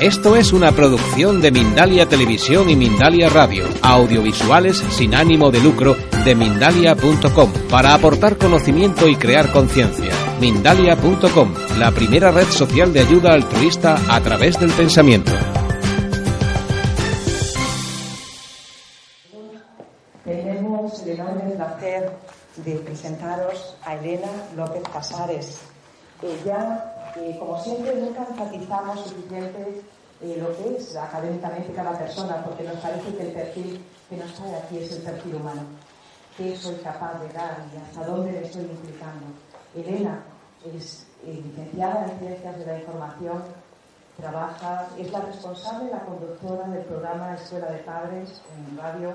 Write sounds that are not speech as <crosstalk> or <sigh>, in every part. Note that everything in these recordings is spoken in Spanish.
Esto es una producción de Mindalia Televisión y Mindalia Radio, audiovisuales sin ánimo de lucro de mindalia.com, para aportar conocimiento y crear conciencia. Mindalia.com, la primera red social de ayuda altruista a través del pensamiento. Tenemos el enorme placer de presentaros a Elena López Casares. Ella como siempre, nunca enfatizamos suficiente eh, lo que es académicamente cada persona, porque nos parece que el perfil que nos trae aquí es el perfil humano. ¿Qué soy capaz de dar y hasta dónde me estoy implicando? Elena es eh, licenciada en Ciencias de la Información, trabaja, es la responsable, la conductora del programa Escuela de Padres en radio,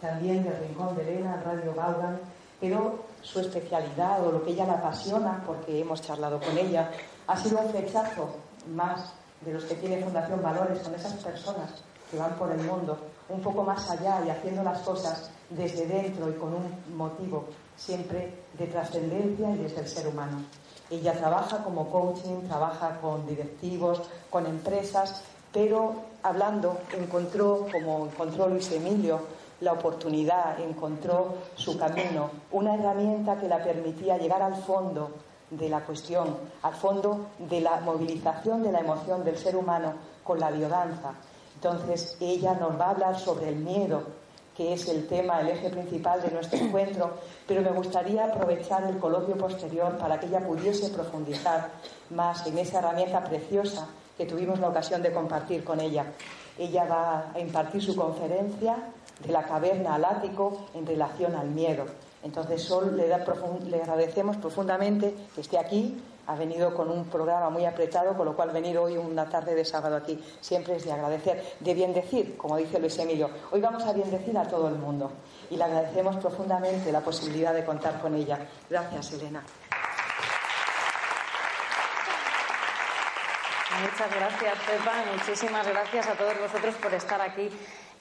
también del Rincón de Elena, en Radio Baugan, pero su especialidad o lo que ella la apasiona, porque hemos charlado con ella, ha sido un flechazo más de los que tiene Fundación Valores con esas personas que van por el mundo un poco más allá y haciendo las cosas desde dentro y con un motivo siempre de trascendencia y desde el ser humano. Ella trabaja como coaching, trabaja con directivos, con empresas, pero hablando encontró, como encontró Luis Emilio, la oportunidad, encontró su camino, una herramienta que la permitía llegar al fondo de la cuestión, al fondo de la movilización de la emoción del ser humano con la biodanza. Entonces, ella nos va a hablar sobre el miedo, que es el tema, el eje principal de nuestro encuentro, pero me gustaría aprovechar el coloquio posterior para que ella pudiese profundizar más en esa herramienta preciosa que tuvimos la ocasión de compartir con ella. Ella va a impartir su conferencia de la caverna al ático en relación al miedo. Entonces, Sol le, le agradecemos profundamente que esté aquí. Ha venido con un programa muy apretado, con lo cual venir hoy una tarde de sábado aquí siempre es de agradecer. De bien decir, como dice Luis Emilio, hoy vamos a bien decir a todo el mundo y le agradecemos profundamente la posibilidad de contar con ella. Gracias, Elena. Muchas gracias, Pepa. Muchísimas gracias a todos vosotros por estar aquí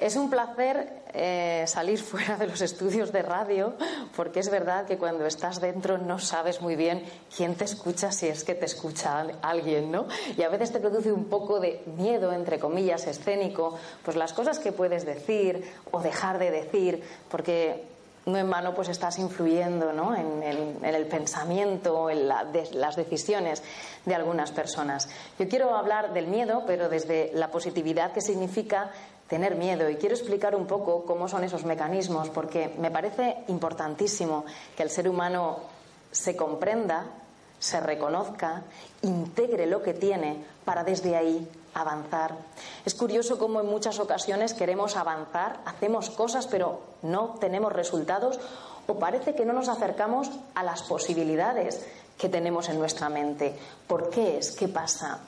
es un placer eh, salir <laughs> fuera de los estudios de radio, porque es verdad que cuando estás dentro no sabes muy bien quién te escucha, si es que te escucha alguien, ¿no? Y a veces te produce un poco de miedo, entre comillas, escénico, pues las cosas que puedes decir o dejar de decir, porque no en vano pues estás influyendo ¿no? en, el pensamiento, en las decisiones de algunas personas. Yo quiero hablar del miedo, pero desde la positividad que significa tener miedo y quiero explicar un poco cómo son esos mecanismos porque me parece importantísimo que el ser humano se comprenda, se reconozca, integre lo que tiene para desde ahí avanzar. Es curioso cómo en muchas ocasiones queremos avanzar, hacemos cosas pero no tenemos resultados o parece que no nos acercamos a las posibilidades que tenemos en nuestra mente. ¿Por qué es? ¿Qué pasa?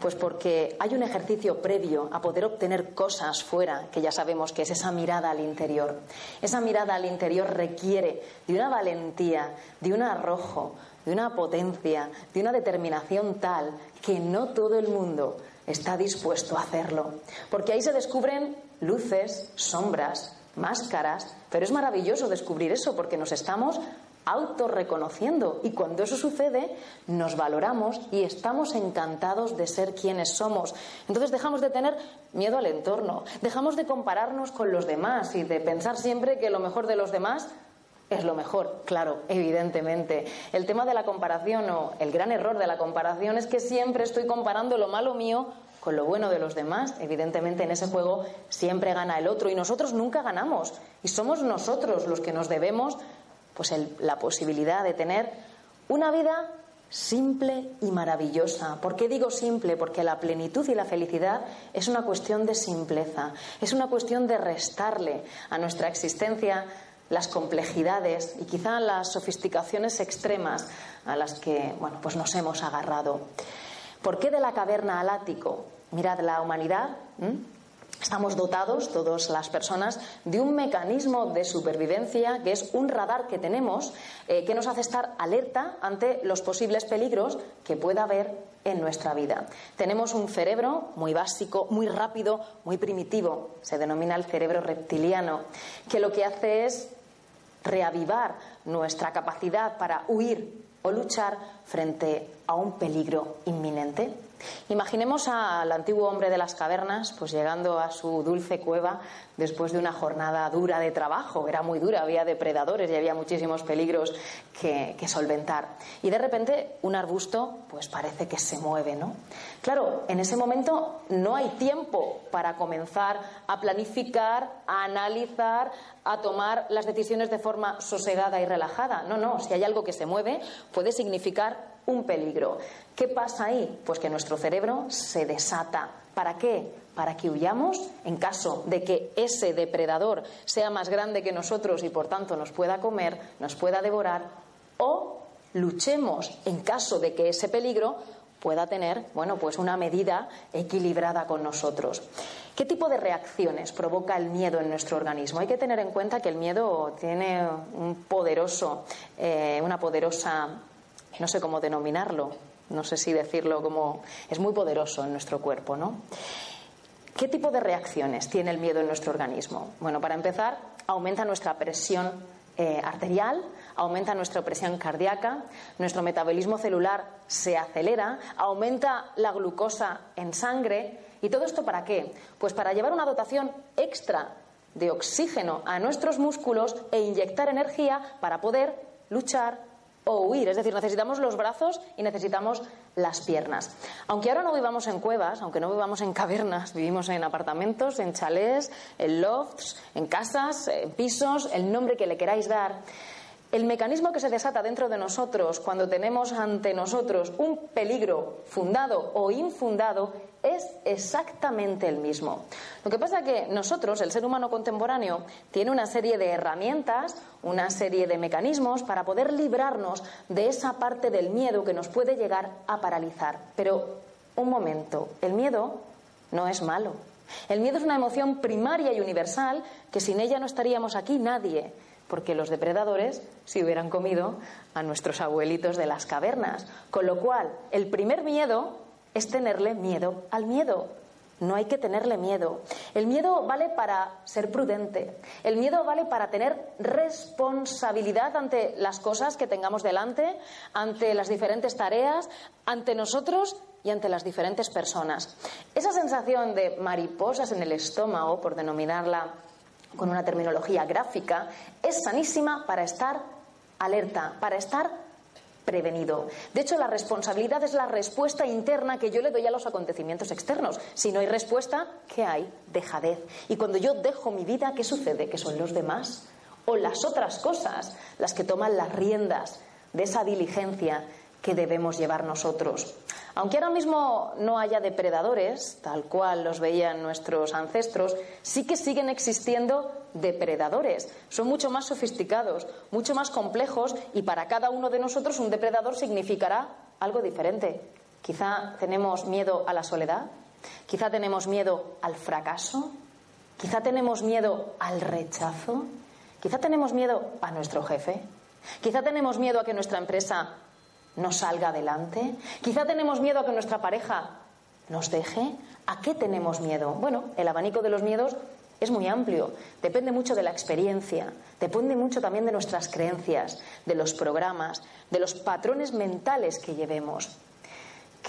Pues porque hay un ejercicio previo a poder obtener cosas fuera, que ya sabemos que es esa mirada al interior. Esa mirada al interior requiere de una valentía, de un arrojo, de una potencia, de una determinación tal que no todo el mundo está dispuesto a hacerlo. Porque ahí se descubren luces, sombras, máscaras, pero es maravilloso descubrir eso porque nos estamos autorreconociendo. Y cuando eso sucede, nos valoramos y estamos encantados de ser quienes somos. Entonces dejamos de tener miedo al entorno, dejamos de compararnos con los demás y de pensar siempre que lo mejor de los demás es lo mejor, claro, evidentemente. El tema de la comparación o el gran error de la comparación es que siempre estoy comparando lo malo mío con lo bueno de los demás. Evidentemente en ese juego siempre gana el otro y nosotros nunca ganamos. Y somos nosotros los que nos debemos pues la posibilidad de tener una vida simple y maravillosa. ¿Por qué digo simple? Porque la plenitud y la felicidad es una cuestión de simpleza, es una cuestión de restarle a nuestra existencia las complejidades y quizá las sofisticaciones extremas a las que bueno, pues nos hemos agarrado. ¿Por qué de la caverna al ático? Mirad, la humanidad Estamos dotados, todas las personas, de un mecanismo de supervivencia que es un radar que tenemos eh, que nos hace estar alerta ante los posibles peligros que pueda haber en nuestra vida. Tenemos un cerebro muy básico, muy rápido, muy primitivo, se denomina el cerebro reptiliano, que lo que hace es reavivar nuestra capacidad para huir o luchar frente a un peligro inminente. Imaginemos al antiguo hombre de las cavernas, pues llegando a su dulce cueva después de una jornada dura de trabajo. Era muy dura, había depredadores y había muchísimos peligros que, que, solventar. Y de repente un arbusto, pues parece que se mueve, ¿no? Claro, en ese momento no hay tiempo para comenzar a planificar, a analizar, a tomar las decisiones de forma sosegada y relajada. No, no, si hay algo que se mueve, puede significar un peligro. ¿Qué pasa ahí? Pues que nuestro cerebro se desata. ¿Para qué? Para que huyamos en caso de que ese depredador sea más grande que nosotros y por tanto nos pueda comer, nos pueda devorar, o luchemos en caso de que ese peligro pueda tener, bueno, pues una medida equilibrada con nosotros. ¿Qué tipo de reacciones provoca el miedo en nuestro organismo? Hay que tener en cuenta que el miedo tiene un poderoso, eh, una poderosa no sé cómo denominarlo, no sé si decirlo como es muy poderoso en nuestro cuerpo, ¿no? ¿Qué tipo de reacciones tiene el miedo en nuestro organismo? Bueno, para empezar, aumenta nuestra presión eh, arterial, aumenta nuestra presión cardíaca, nuestro metabolismo celular se acelera, aumenta la glucosa en sangre. ¿Y todo esto para qué? Pues para llevar una dotación extra de oxígeno a nuestros músculos e inyectar energía para poder luchar, o huir, es decir, necesitamos los brazos y necesitamos las piernas. Aunque ahora no vivamos en cuevas, aunque no vivamos en cavernas, vivimos en apartamentos, en chalés, en lofts, en casas, en pisos, el nombre que le queráis dar. El mecanismo que se desata dentro de nosotros cuando tenemos ante nosotros un peligro fundado o infundado es exactamente el mismo. Lo que pasa es que nosotros, el ser humano contemporáneo, tiene una serie de herramientas, una serie de mecanismos para poder librarnos de esa parte del miedo que nos puede llegar a paralizar. Pero, un momento, el miedo no es malo. El miedo es una emoción primaria y universal que sin ella no estaríamos aquí nadie porque los depredadores se hubieran comido a nuestros abuelitos de las cavernas. Con lo cual, el primer miedo es tenerle miedo al miedo. No hay que tenerle miedo. El miedo vale para ser prudente. El miedo vale para tener responsabilidad ante las cosas que tengamos delante, ante las diferentes tareas, ante nosotros y ante las diferentes personas. Esa sensación de mariposas en el estómago, por denominarla con una terminología gráfica, es sanísima para estar alerta, para estar prevenido. De hecho, la responsabilidad es la respuesta interna que yo le doy a los acontecimientos externos. Si no hay respuesta, ¿qué hay? Dejadez. Y cuando yo dejo mi vida, ¿qué sucede? Que son los demás o las otras cosas las que toman las riendas de esa diligencia que debemos llevar nosotros. Aunque ahora mismo no haya depredadores, tal cual los veían nuestros ancestros, sí que siguen existiendo depredadores. Son mucho más sofisticados, mucho más complejos y para cada uno de nosotros un depredador significará algo diferente. Quizá tenemos miedo a la soledad, quizá tenemos miedo al fracaso, quizá tenemos miedo al rechazo, quizá tenemos miedo a nuestro jefe, quizá tenemos miedo a que nuestra empresa no salga adelante? Quizá tenemos miedo a que nuestra pareja nos deje. ¿A qué tenemos miedo? Bueno, el abanico de los miedos es muy amplio, depende mucho de la experiencia, depende mucho también de nuestras creencias, de los programas, de los patrones mentales que llevemos,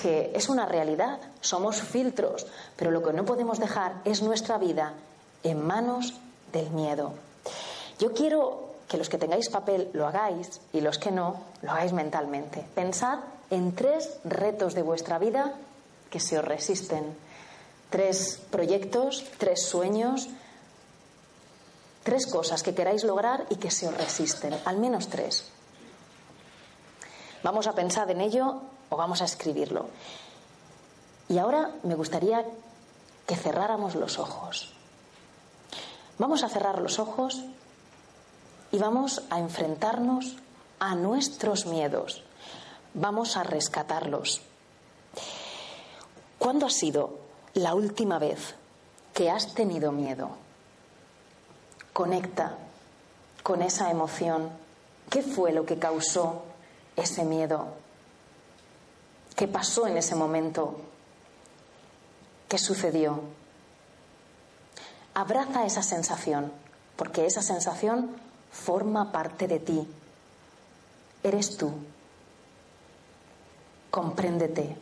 que es una realidad, somos filtros, pero lo que no podemos dejar es nuestra vida en manos del miedo. Yo quiero que los que tengáis papel lo hagáis y los que no, lo hagáis mentalmente. Pensad en tres retos de vuestra vida que se os resisten. Tres proyectos, tres sueños, tres cosas que queráis lograr y que se os resisten. Al menos tres. Vamos a pensar en ello o vamos a escribirlo. Y ahora me gustaría que cerráramos los ojos. Vamos a cerrar los ojos y vamos a enfrentarnos a nuestros miedos. Vamos a rescatarlos. ¿Cuándo ha sido la última vez que has tenido miedo? Conecta con esa emoción. ¿Qué fue lo que causó ese miedo? ¿Qué pasó en ese momento? ¿Qué sucedió? Abraza esa sensación, porque esa sensación forma parte de ti. Eres tú. Compréndete.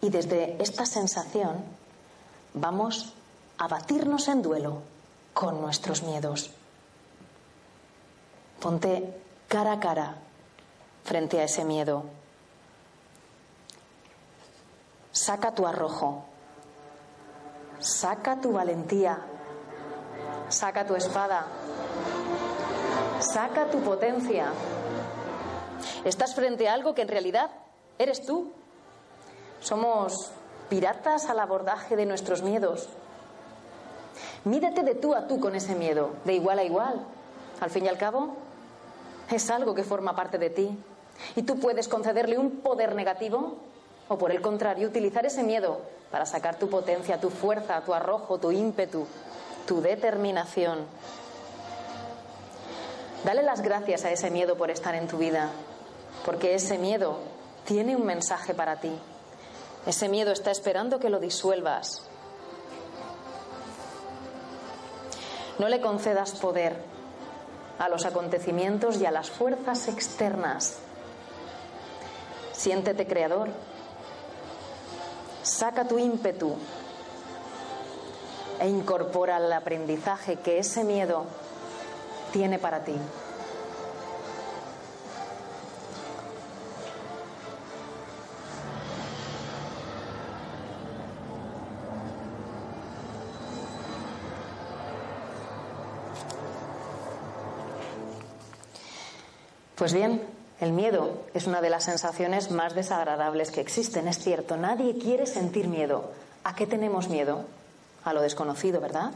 Y desde esta sensación vamos a batirnos en duelo con nuestros miedos. Ponte cara a cara frente a ese miedo. Saca tu arrojo. Saca tu valentía. Saca tu espada. Saca tu potencia. Estás frente a algo que en realidad eres tú. Somos piratas al abordaje de nuestros miedos. Mídete de tú a tú con ese miedo, de igual a igual. Al fin y al cabo, es algo que forma parte de ti. Y tú puedes concederle un poder negativo o, por el contrario, utilizar ese miedo para sacar tu potencia, tu fuerza, tu arrojo, tu ímpetu, tu determinación. Dale las gracias a ese miedo por estar en tu vida, porque ese miedo tiene un mensaje para ti. Ese miedo está esperando que lo disuelvas. No le concedas poder a los acontecimientos y a las fuerzas externas. Siéntete creador. Saca tu ímpetu e incorpora el aprendizaje que ese miedo tiene para ti. Pues bien, el miedo es una de las sensaciones más desagradables que existen, es cierto. Nadie quiere sentir miedo. ¿A qué tenemos miedo? A lo desconocido, ¿verdad?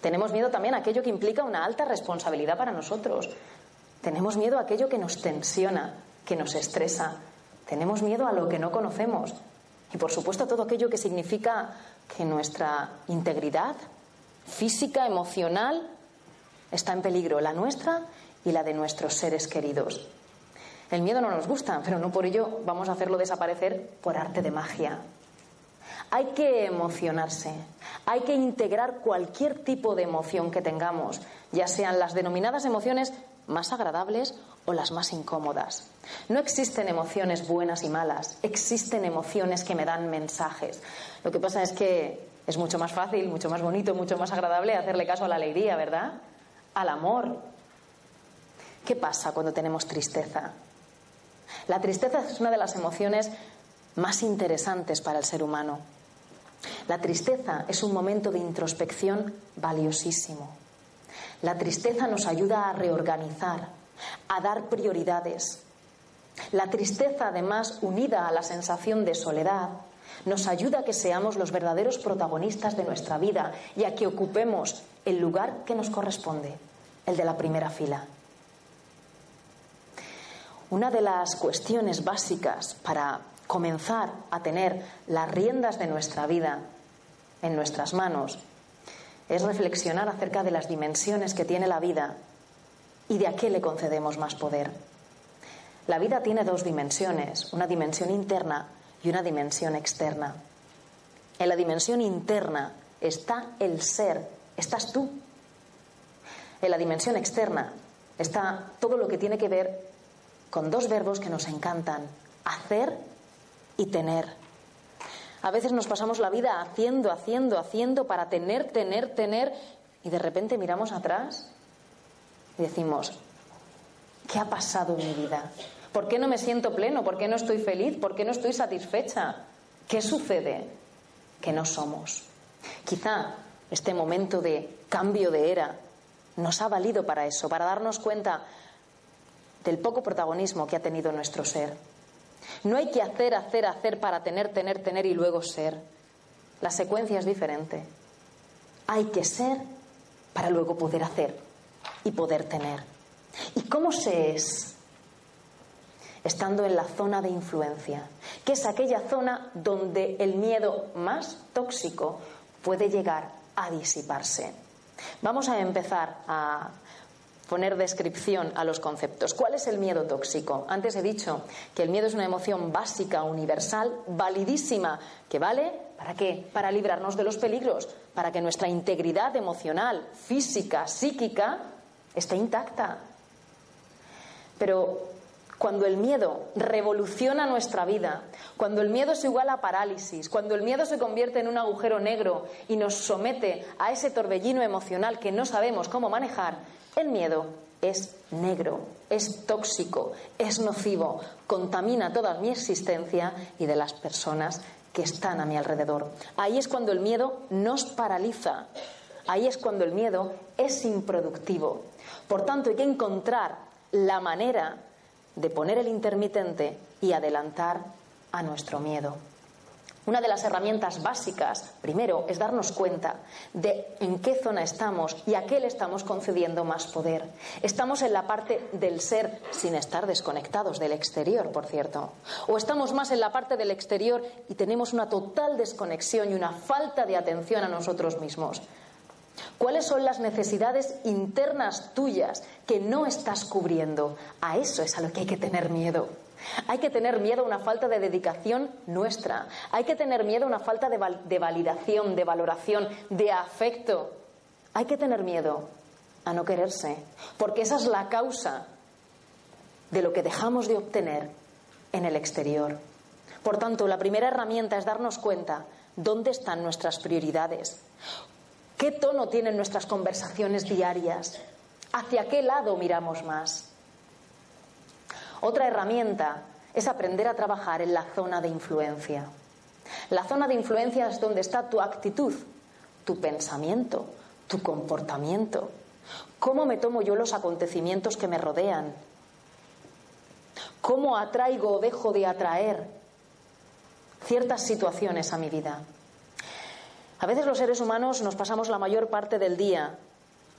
Tenemos miedo también a aquello que implica una alta responsabilidad para nosotros. Tenemos miedo a aquello que nos tensiona, que nos estresa. Tenemos miedo a lo que no conocemos. Y por supuesto a todo aquello que significa que nuestra integridad física, emocional, está en peligro, la nuestra y la de nuestros seres queridos. El miedo no nos gusta, pero no por ello vamos a hacerlo desaparecer por arte de magia. Hay que emocionarse, hay que integrar cualquier tipo de emoción que tengamos, ya sean las denominadas emociones más agradables o las más incómodas. No existen emociones buenas y malas, existen emociones que me dan mensajes. Lo que pasa es que es mucho más fácil, mucho más bonito, mucho más agradable hacerle caso a la alegría, ¿verdad? Al amor, ¿Qué pasa cuando tenemos tristeza? La tristeza es una de las emociones más interesantes para el ser humano. La tristeza es un momento de introspección valiosísimo. La tristeza nos ayuda a reorganizar, a dar prioridades. La tristeza, además, unida a la sensación de soledad, nos ayuda a que seamos los verdaderos protagonistas de nuestra vida y a que ocupemos el lugar que nos corresponde, el de la primera fila. Una de las cuestiones básicas para comenzar a tener las riendas de nuestra vida en nuestras manos es reflexionar acerca de las dimensiones que tiene la vida y de a qué le concedemos más poder. La vida tiene dos dimensiones, una dimensión interna y una dimensión externa. En la dimensión interna está el ser, estás tú. En la dimensión externa está todo lo que tiene que ver con dos verbos que nos encantan, hacer y tener. A veces nos pasamos la vida haciendo, haciendo, haciendo para tener, tener, tener, y de repente miramos atrás y decimos, ¿qué ha pasado en mi vida? ¿Por qué no me siento pleno? ¿Por qué no estoy feliz? ¿Por qué no estoy satisfecha? ¿Qué sucede? Que no somos. Quizá este momento de cambio de era nos ha valido para eso, para darnos cuenta del poco protagonismo que ha tenido nuestro ser. No hay que hacer, hacer, hacer para tener, tener, tener y luego ser. La secuencia es diferente. Hay que ser para luego poder hacer y poder tener. ¿Y cómo se es? Estando en la zona de influencia, que es aquella zona donde el miedo más tóxico puede llegar a disiparse. Vamos a empezar a poner descripción a los conceptos. ¿Cuál es el miedo tóxico? Antes he dicho que el miedo es una emoción básica, universal, validísima, que vale ¿para qué? Para librarnos de los peligros, para que nuestra integridad emocional, física, psíquica esté intacta. Pero cuando el miedo revoluciona nuestra vida, cuando el miedo es igual a parálisis, cuando el miedo se convierte en un agujero negro y nos somete a ese torbellino emocional que no sabemos cómo manejar, el miedo es negro, es tóxico, es nocivo, contamina toda mi existencia y de las personas que están a mi alrededor. Ahí es cuando el miedo nos paraliza, ahí es cuando el miedo es improductivo. Por tanto, hay que encontrar la manera de poner el intermitente y adelantar a nuestro miedo. Una de las herramientas básicas, primero, es darnos cuenta de en qué zona estamos y a qué le estamos concediendo más poder. Estamos en la parte del ser sin estar desconectados del exterior, por cierto. O estamos más en la parte del exterior y tenemos una total desconexión y una falta de atención a nosotros mismos. ¿Cuáles son las necesidades internas tuyas que no estás cubriendo? A eso es a lo que hay que tener miedo. Hay que tener miedo a una falta de dedicación nuestra. Hay que tener miedo a una falta de, validación, de valoración, de afecto. Hay que tener miedo a no quererse, porque esa es la causa de lo que dejamos de obtener en el exterior. Por tanto, la primera herramienta es darnos cuenta dónde están nuestras prioridades, qué tono tienen nuestras conversaciones diarias, hacia qué lado miramos más. Otra herramienta es aprender a trabajar en la zona de influencia. La zona de influencia es donde está tu actitud, tu pensamiento, tu comportamiento. ¿Cómo me tomo yo los acontecimientos que me rodean? ¿Cómo atraigo o dejo de atraer ciertas situaciones a mi vida? A veces los seres humanos nos pasamos la mayor parte del día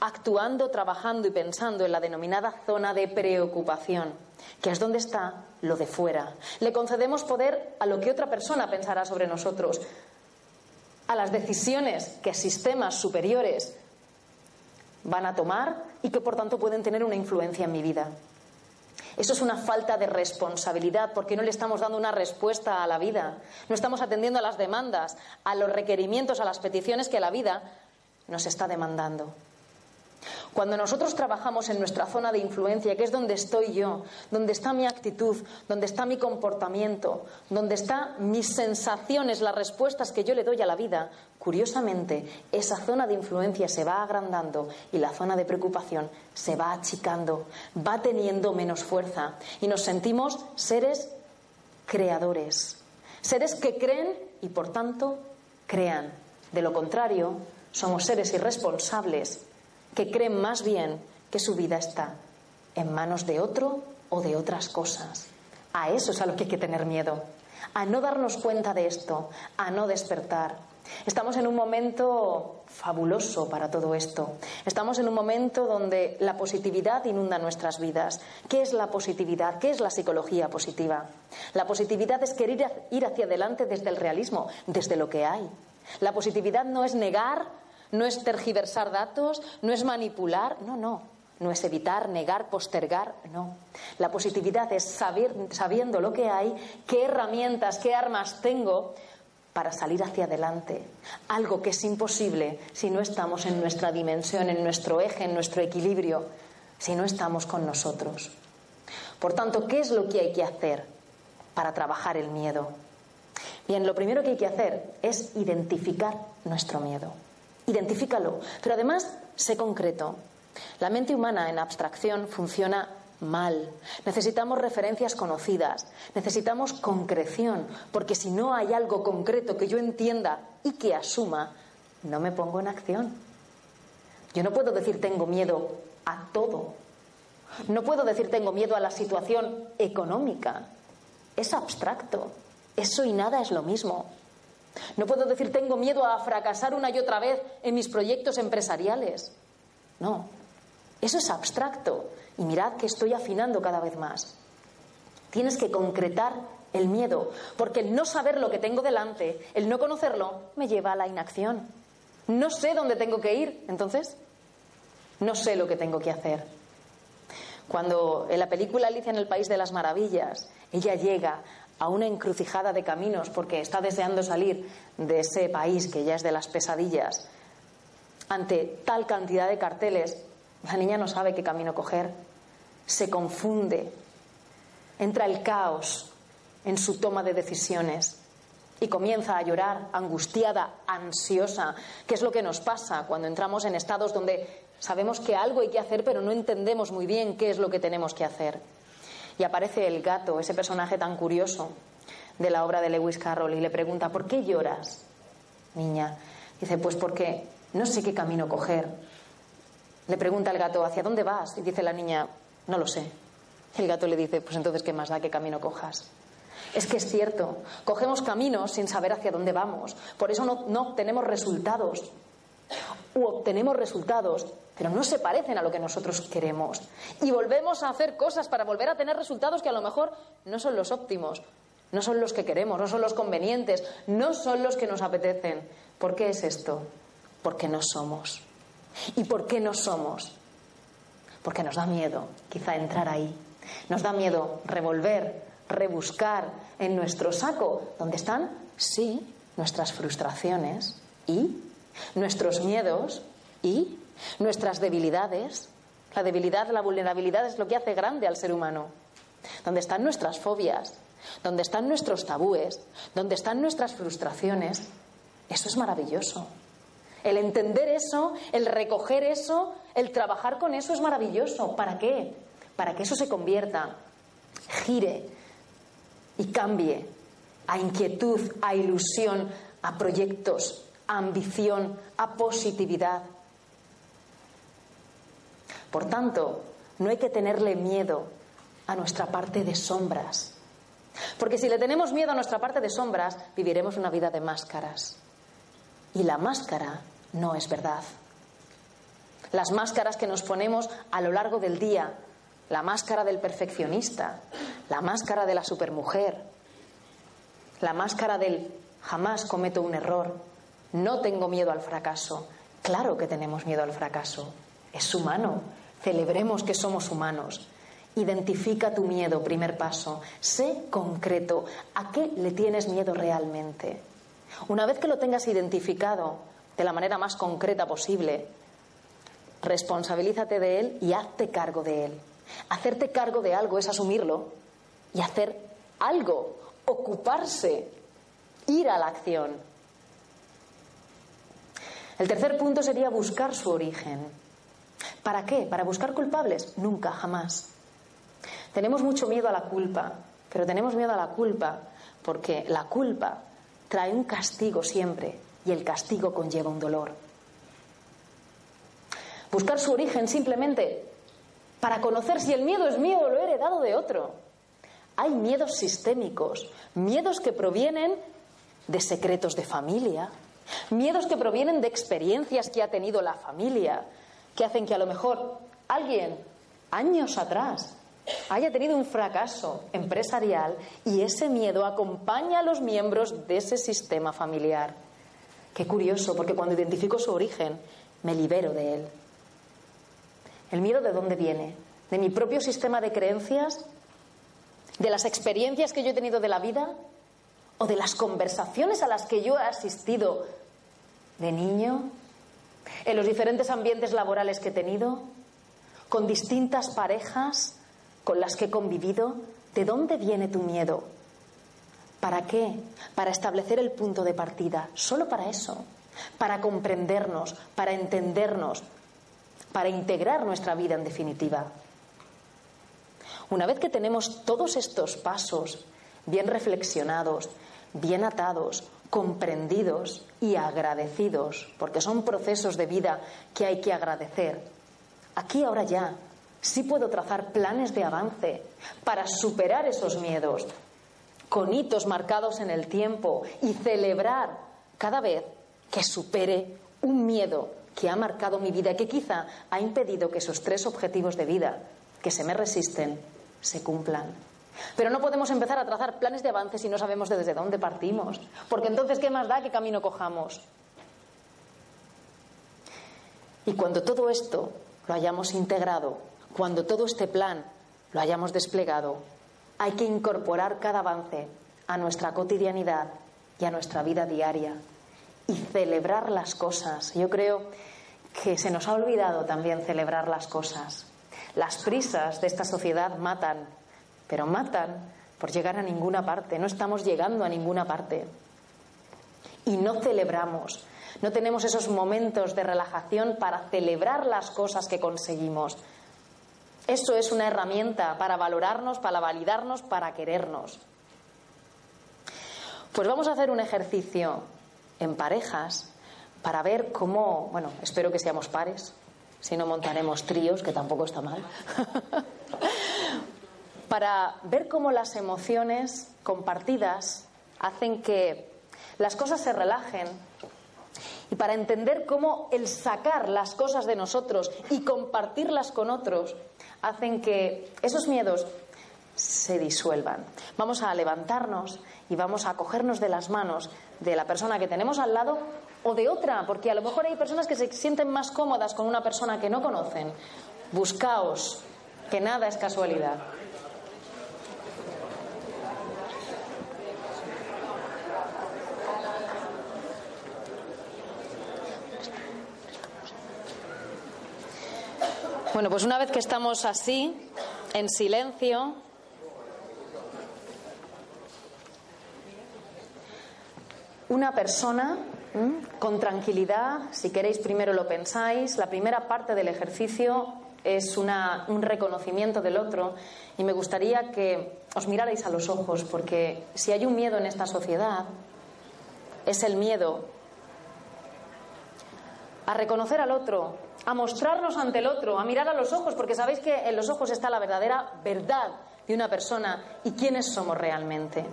actuando, trabajando y pensando en la denominada zona de preocupación, que es donde está lo de fuera. Le concedemos poder a lo que otra persona pensará sobre nosotros, a las decisiones que sistemas superiores van a tomar y que por tanto pueden tener una influencia en mi vida. Eso es una falta de responsabilidad porque no le estamos dando una respuesta a la vida, no estamos atendiendo a las demandas, a los requerimientos, a las peticiones que la vida nos está demandando. Cuando nosotros trabajamos en nuestra zona de influencia, que es donde estoy yo, donde está mi actitud, donde está mi comportamiento, donde están mis sensaciones, las respuestas que yo le doy a la vida, curiosamente, esa zona de influencia se va agrandando y la zona de preocupación se va achicando, va teniendo menos fuerza y nos sentimos seres creadores, seres que creen y por tanto crean. De lo contrario, somos seres irresponsables que creen más bien que su vida está en manos de otro o de otras cosas. A eso es a lo que hay que tener miedo, a no darnos cuenta de esto, a no despertar. Estamos en un momento fabuloso para todo esto. Estamos en un momento donde la positividad inunda nuestras vidas. ¿Qué es la positividad? ¿Qué es la psicología positiva? La positividad es querer ir hacia adelante desde el realismo, desde lo que hay. La positividad no es negar no es tergiversar datos, no es manipular, no, no. No es evitar, negar, postergar, no. La positividad es saber, sabiendo lo que hay, qué herramientas, qué armas tengo para salir hacia adelante. Algo que es imposible si no estamos en nuestra dimensión, en nuestro eje, en nuestro equilibrio, si no estamos con nosotros. Por tanto, ¿qué es lo que hay que hacer para trabajar el miedo? Bien, lo primero que hay que hacer es identificar nuestro miedo. Identifícalo, pero además sé concreto. La mente humana en abstracción funciona mal. Necesitamos referencias conocidas, necesitamos concreción, porque si no hay algo concreto que yo entienda y que asuma, no me pongo en acción. Yo no puedo decir tengo miedo a todo. No puedo decir tengo miedo a la situación económica. Es abstracto. Eso y nada es lo mismo. No puedo decir tengo miedo a fracasar una y otra vez en mis proyectos empresariales. No, eso es abstracto. Y mirad que estoy afinando cada vez más. Tienes que concretar el miedo, porque el no saber lo que tengo delante, el no conocerlo, me lleva a la inacción. No sé dónde tengo que ir, entonces no sé lo que tengo que hacer. Cuando en la película Alicia en el País de las Maravillas, ella llega a una encrucijada de caminos porque está deseando salir de ese país que ya es de las pesadillas, ante tal cantidad de carteles, la niña no sabe qué camino coger, se confunde. entra el caos en su toma de decisiones y comienza a llorar angustiada, ansiosa, que es lo que nos pasa cuando entramos en estados donde sabemos que algo hay que hacer pero no entendemos muy bien qué es lo que tenemos que hacer. Y aparece el gato, ese personaje tan curioso de la obra de Lewis Carroll, y le pregunta, ¿por qué lloras, niña? Dice, pues porque no sé qué camino coger. Le pregunta el gato, ¿hacia dónde vas? Y dice la niña, no lo sé. El gato le dice, pues entonces, ¿qué más da qué camino cojas? Es que es cierto, cogemos caminos sin saber hacia dónde vamos. Por eso no, no obtenemos resultados. U obtenemos resultados, pero no se parecen a lo que nosotros queremos. Y volvemos a hacer cosas para volver a tener resultados que a lo mejor no son los óptimos, no son los que queremos, no son los convenientes, no son los que nos apetecen. ¿Por qué es esto? Porque no somos. ¿Y por qué no somos? Porque nos da miedo, quizá, entrar ahí. Nos da miedo revolver, rebuscar en nuestro saco, donde están, sí, nuestras frustraciones y nuestros miedos y nuestras debilidades. La debilidad, la vulnerabilidad es lo que hace grande al ser humano. Donde están nuestras fobias, donde están nuestros tabúes, donde están nuestras frustraciones. Eso es maravilloso. El entender eso, el recoger eso, el trabajar con eso es maravilloso. ¿Para qué? Para que eso se convierta, gire y cambie a inquietud, a ilusión, a proyectos, ambición, a positividad. Por tanto, no hay que tenerle miedo a nuestra parte de sombras. Porque si le tenemos miedo a nuestra parte de sombras, viviremos una vida de máscaras. Y la máscara no es verdad. Las máscaras que nos ponemos a lo largo del día, la máscara del perfeccionista, la máscara de la supermujer, la máscara del jamás cometo un error, no tengo miedo al fracaso. Claro que tenemos miedo al fracaso. Es humano. Celebremos que somos humanos. Identifica tu miedo, primer paso. Sé concreto. ¿A qué le tienes miedo realmente? Una vez que lo tengas identificado, de la manera más concreta posible. Responsabilízate de él y hazte cargo de él. Hacerte cargo de algo es asumirlo y hacer algo, ocuparse, ir a la acción. El tercer punto sería buscar su origen. ¿Para qué? ¿Para buscar culpables? Nunca, jamás. Tenemos mucho miedo a la culpa, pero tenemos miedo a la culpa porque la culpa trae un castigo siempre y el castigo conlleva un dolor. Buscar su origen simplemente para conocer si el miedo es mío o lo he heredado de otro. Hay miedos sistémicos, miedos que provienen de secretos de familia, miedos que provienen de experiencias que ha tenido la familia, que hacen que a lo mejor alguien años atrás haya tenido un fracaso empresarial y ese miedo acompaña a los miembros de ese sistema familiar. Qué curioso, porque cuando identifico su origen, me libero de él. ¿El miedo de dónde viene? ¿De mi propio sistema de creencias? ¿De las experiencias que yo he tenido de la vida? ¿O de las conversaciones a las que yo he asistido de niño? ¿En los diferentes ambientes laborales que he tenido? ¿Con distintas parejas con las que he convivido? ¿De dónde viene tu miedo? ¿Para qué? Para establecer el punto de partida, solo para eso, para comprendernos, para entendernos, para integrar nuestra vida en definitiva. Una vez que tenemos todos estos pasos bien reflexionados, bien atados, comprendidos y agradecidos, porque son procesos de vida que hay que agradecer, aquí ahora ya sí puedo trazar planes de avance para superar esos miedos, con hitos marcados en el tiempo y celebrar cada vez que supere un miedo que ha marcado mi vida y que quizá ha impedido que esos tres objetivos de vida que se me resisten se cumplan. Pero no podemos empezar a trazar planes de avance si no sabemos desde dónde partimos, porque entonces ¿qué más da qué camino cojamos? Y cuando todo esto lo hayamos integrado, cuando todo este plan lo hayamos desplegado, hay que incorporar cada avance a nuestra cotidianidad y a nuestra vida diaria y celebrar las cosas. Yo creo que se nos ha olvidado también celebrar las cosas. Las prisas de esta sociedad matan, pero matan por llegar a ninguna parte. No estamos llegando a ninguna parte. Y no celebramos. No tenemos esos momentos de relajación para celebrar las cosas que conseguimos. Eso es una herramienta para valorarnos, para validarnos, para querernos. Pues vamos a hacer un ejercicio en parejas para ver cómo, bueno, espero que seamos pares, si no montaremos tríos, que tampoco está mal, <laughs> para ver cómo las emociones compartidas hacen que las cosas se relajen y para entender cómo el sacar las cosas de nosotros y compartirlas con otros hacen que esos miedos se disuelvan. Vamos a levantarnos y vamos a cogernos de las manos de la persona que tenemos al lado o de otra, porque a lo mejor hay personas que se sienten más cómodas con una persona que no conocen. Buscaos, que nada es casualidad. Bueno, pues una vez que estamos así, en silencio, una persona con tranquilidad, si queréis primero lo pensáis, la primera parte del ejercicio es un reconocimiento del otro y me gustaría que os mirarais a los ojos porque si hay un miedo en esta sociedad es el miedo a reconocer al otro, a mostrarnos ante el otro, a mirar a los ojos, porque sabéis que en los ojos está la verdadera verdad de una persona y quiénes somos realmente.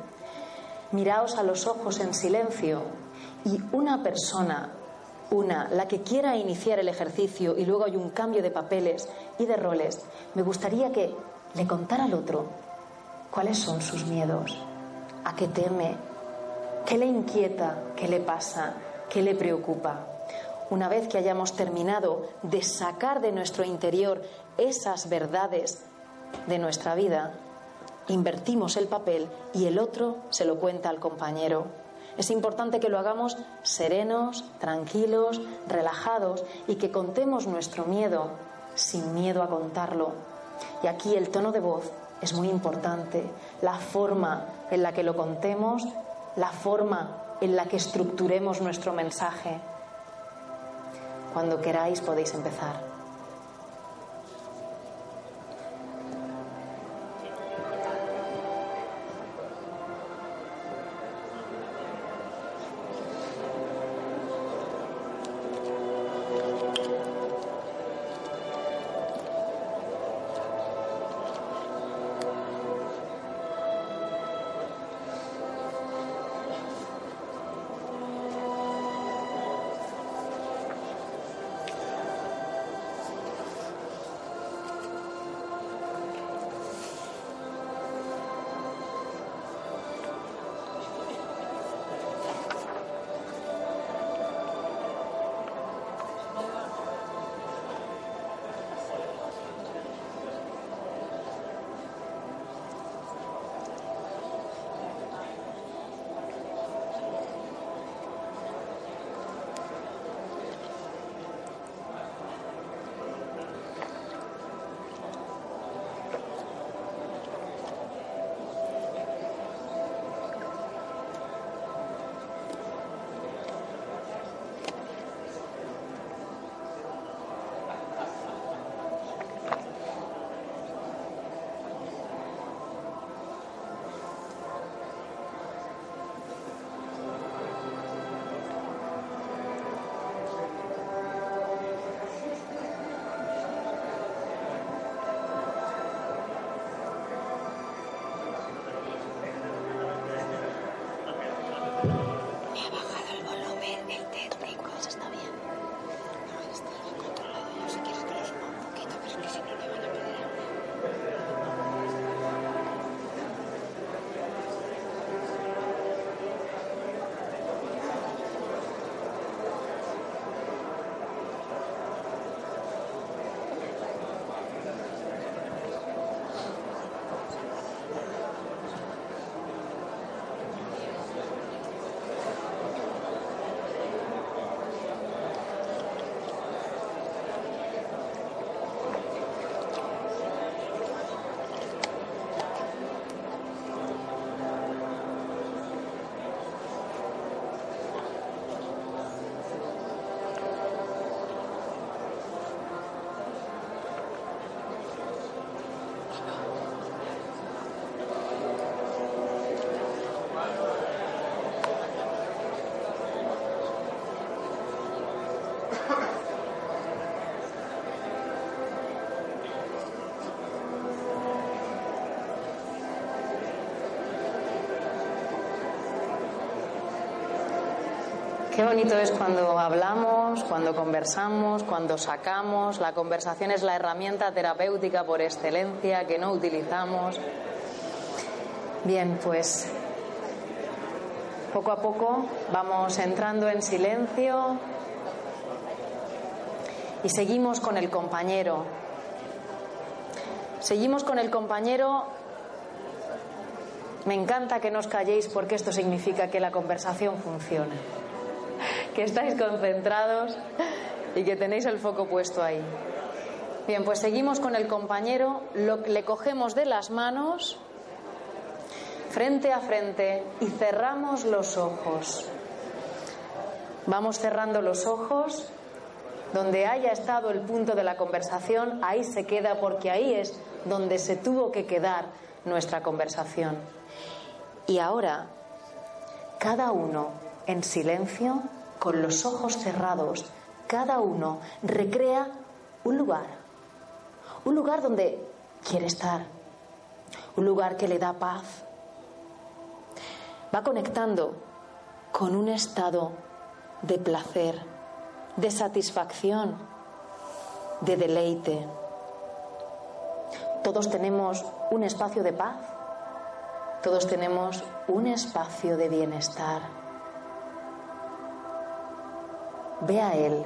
Miraos a los ojos en silencio y una persona, una, la que quiera iniciar el ejercicio y luego hay un cambio de papeles y de roles, me gustaría que le contara al otro cuáles son sus miedos, a qué teme, qué le inquieta, qué le pasa, qué le preocupa una vez que hayamos terminado de sacar de nuestro interior esas verdades de nuestra vida, invertimos el papel y el otro se lo cuenta al compañero. Es importante que lo hagamos serenos, tranquilos, relajados y que contemos nuestro miedo sin miedo a contarlo. Y aquí el tono de voz es muy importante, la forma en la que lo contemos, la forma en la que estructuremos nuestro mensaje. Cuando queráis podéis empezar. Bonito es cuando hablamos, cuando conversamos, cuando sacamos. La conversación es la herramienta terapéutica por excelencia que no utilizamos. Bien, pues poco a poco vamos entrando en silencio y seguimos con el compañero. Seguimos con el compañero. Me encanta que no os calléis porque esto significa que la conversación funciona, estáis concentrados y que tenéis el foco puesto ahí. Bien, pues seguimos con el compañero, le cogemos de las manos frente a frente y cerramos los ojos. Vamos cerrando los ojos. Donde haya estado el punto de la conversación, ahí se queda porque ahí es donde se tuvo que quedar nuestra conversación. Y ahora, cada uno en silencio, con los ojos cerrados, cada uno recrea un lugar, un lugar donde quiere estar, un lugar que le da paz, va conectando con un estado de placer, de satisfacción, de deleite. Todos tenemos un espacio de paz, todos tenemos un espacio de bienestar. Ve a Él.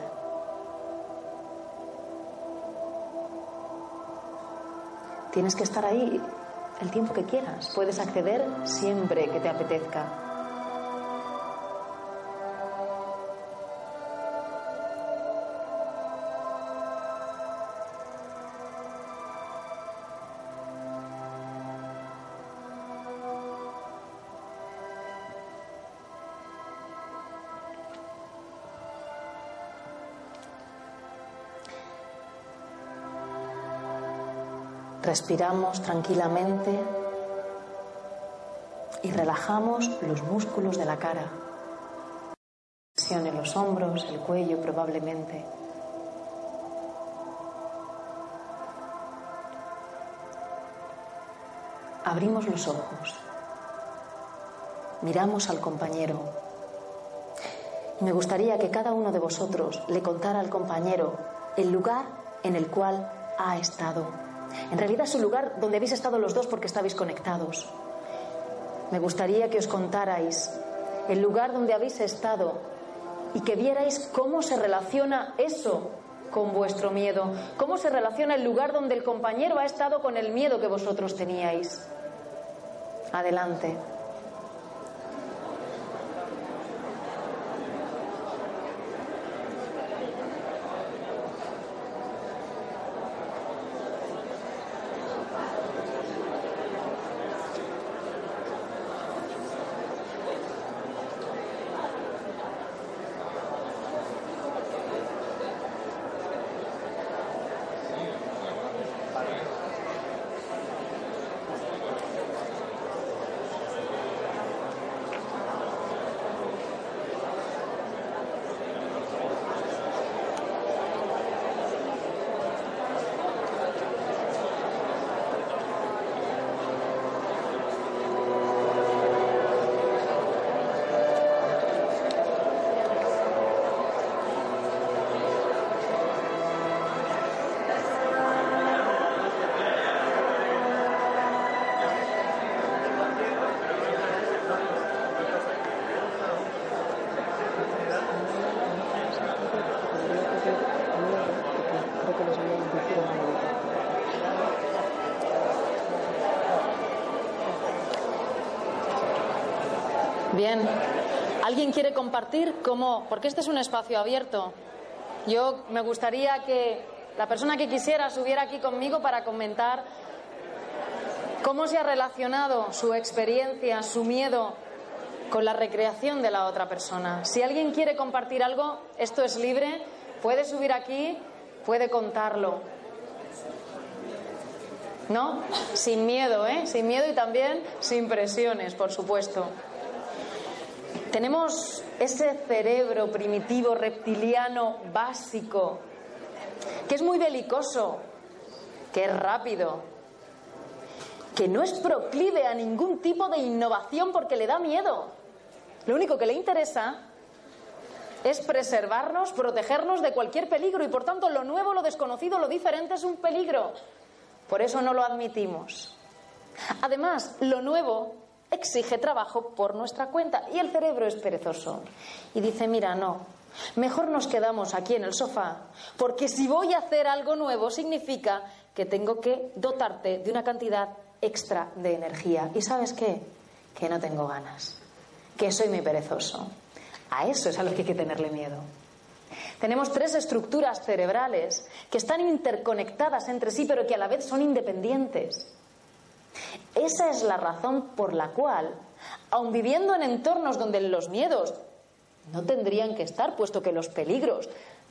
Tienes que estar ahí el tiempo que quieras. Puedes acceder siempre que te apetezca. Respiramos tranquilamente y relajamos los músculos de la cara. En los hombros, el cuello probablemente. Abrimos los ojos. Miramos al compañero. me gustaría que cada uno de vosotros le contara al compañero el lugar en el cual ha estado en realidad es un lugar donde habéis estado los dos porque estabais conectados. Me gustaría que os contarais el lugar donde habéis estado y que vierais cómo se relaciona eso con vuestro miedo, cómo se relaciona el lugar donde el compañero ha estado con el miedo que vosotros teníais. Adelante. Bien. ¿Alguien quiere compartir cómo? Porque este es un espacio abierto. Yo me gustaría que la persona que quisiera subiera aquí conmigo para comentar cómo se ha relacionado su experiencia, su miedo con la recreación de la otra persona. Si alguien quiere compartir algo, esto es libre, puede subir aquí, puede contarlo. ¿No? Sin miedo, ¿eh? Sin miedo y también sin presiones, por supuesto. Tenemos ese cerebro primitivo, reptiliano, básico, que es muy belicoso, que es rápido, que no es proclive a ningún tipo de innovación porque le da miedo. Lo único que le interesa es preservarnos, protegernos de cualquier peligro y por tanto lo nuevo, lo desconocido, lo diferente es un peligro. Por eso no lo admitimos. Además, lo nuevo exige trabajo por nuestra cuenta y el cerebro es perezoso. Y dice, mira, no, mejor nos quedamos aquí en el sofá, porque si voy a hacer algo nuevo significa que tengo que dotarte de una cantidad extra de energía. ¿Y sabes qué? Que no tengo ganas, que soy muy perezoso. A eso es a lo que hay que tenerle miedo. Tenemos tres estructuras cerebrales que están interconectadas entre sí, pero que a la vez son independientes. Esa es la razón por la cual, aun viviendo en entornos donde los miedos no tendrían que estar, puesto que los peligros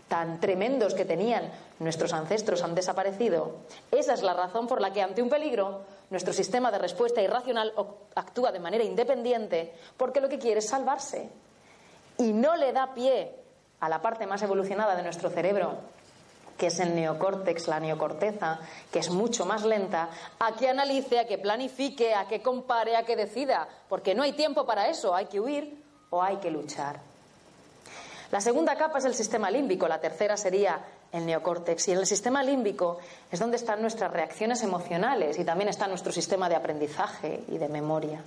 tan tremendos que tenían nuestros ancestros han desaparecido, esa es la razón por la que ante un peligro nuestro sistema de respuesta irracional actúa de manera independiente porque lo que quiere es salvarse. Y no le da pie a la parte más evolucionada de nuestro cerebro, que es el neocórtex, la neocorteza, que es mucho más lenta, a que analice, a que planifique, a que compare, a que decida, porque no hay tiempo para eso, hay que huir o hay que luchar. La segunda capa es el sistema límbico, la tercera sería el neocórtex. Y en el sistema límbico es donde están nuestras reacciones emocionales y también está nuestro sistema de aprendizaje y de memoria.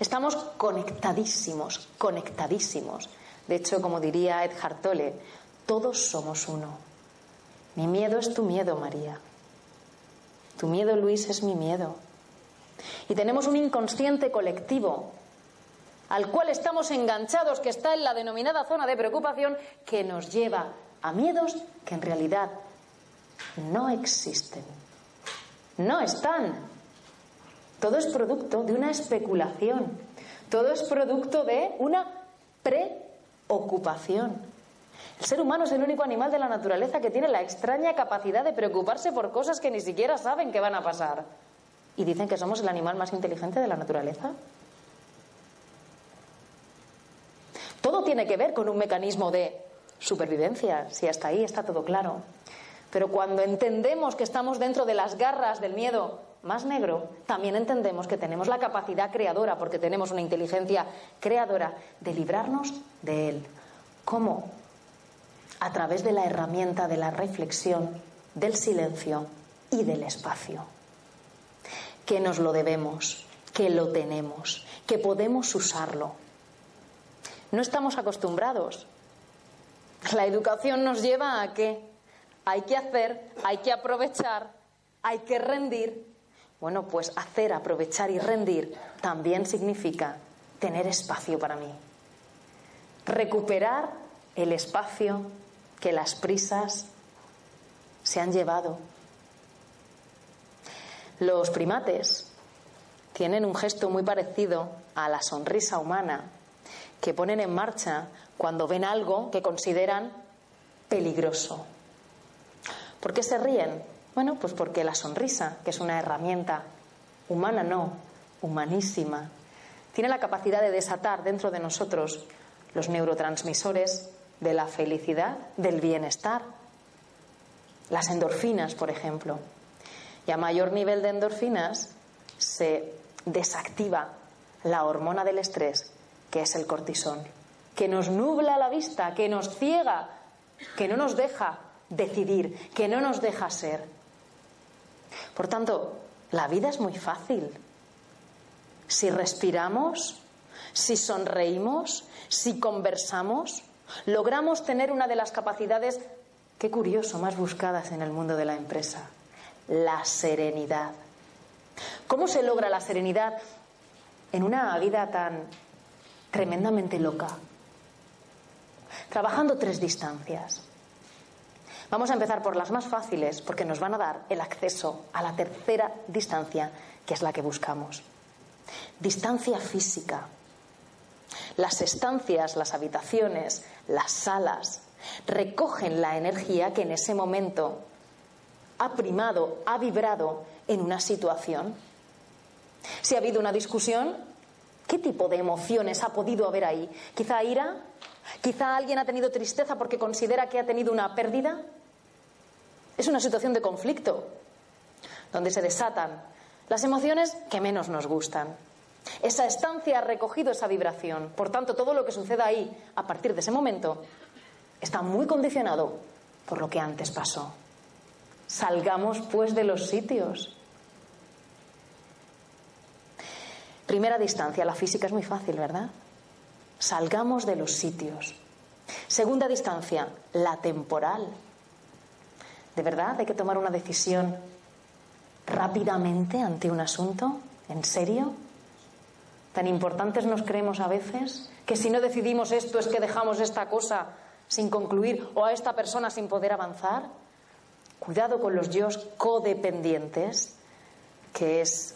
Estamos conectadísimos, conectadísimos. De hecho, como diría Ed Tolle, todos somos uno. Mi miedo es tu miedo, María. Tu miedo, Luis, es mi miedo. Y tenemos un inconsciente colectivo al cual estamos enganchados, que está en la denominada zona de preocupación, que nos lleva a miedos que en realidad no existen. No están. Todo es producto de una especulación. Todo es producto de una preocupación. El ser humano es el único animal de la naturaleza que tiene la extraña capacidad de preocuparse por cosas que ni siquiera saben que van a pasar. ¿Y dicen que somos el animal más inteligente de la naturaleza? Todo tiene que ver con un mecanismo de supervivencia, si hasta ahí está todo claro. Pero cuando entendemos que estamos dentro de las garras del miedo más negro, también entendemos que tenemos la capacidad creadora, porque tenemos una inteligencia creadora, de librarnos de él. ¿Cómo? A través de la herramienta de la reflexión, del silencio y del espacio. Que nos lo debemos, que lo tenemos, que podemos usarlo. No estamos acostumbrados. La educación nos lleva a que hay que hacer, hay que aprovechar, hay que rendir. Bueno, pues hacer, aprovechar y rendir también significa tener espacio para mí. Recuperar el espacio que las prisas se han llevado. Los primates tienen un gesto muy parecido a la sonrisa humana que ponen en marcha cuando ven algo que consideran peligroso. ¿Por qué se ríen? Bueno, pues porque la sonrisa, que es una herramienta humana, no, humanísima, tiene la capacidad de desatar dentro de nosotros los neurotransmisores de la felicidad, del bienestar. Las endorfinas, por ejemplo. Y a mayor nivel de endorfinas se desactiva la hormona del estrés, que es el cortisol, que nos nubla la vista, que nos ciega, que no nos deja decidir, que no nos deja ser. Por tanto, la vida es muy fácil. Si respiramos, si sonreímos, si conversamos, logramos tener una de las capacidades, qué curioso, más buscadas en el mundo de la empresa, la serenidad. ¿Cómo se logra la serenidad en una vida tan tremendamente loca? Trabajando tres distancias. Vamos a empezar por las más fáciles porque nos van a dar el acceso a la tercera distancia, que es la que buscamos. Distancia física. Las estancias, las habitaciones, las salas recogen la energía que en ese momento ha primado, ha vibrado en una situación. Si ha habido una discusión, ¿qué tipo de emociones ha podido haber ahí? Quizá ira, quizá alguien ha tenido tristeza porque considera que ha tenido una pérdida. Es una situación de conflicto, donde se desatan las emociones que menos nos gustan. Esa estancia ha recogido esa vibración. Por tanto, todo lo que suceda ahí a partir de ese momento está muy condicionado por lo que antes pasó. Salgamos pues de los sitios. Primera distancia, la física es muy fácil, ¿verdad? Salgamos de los sitios. Segunda distancia, la temporal. ¿De verdad hay que tomar una decisión rápidamente ante un asunto? ¿En serio? ¿Tan importantes nos creemos a veces que si no decidimos esto es que dejamos esta cosa sin concluir o a esta persona sin poder avanzar? Cuidado con los yo codependientes, que es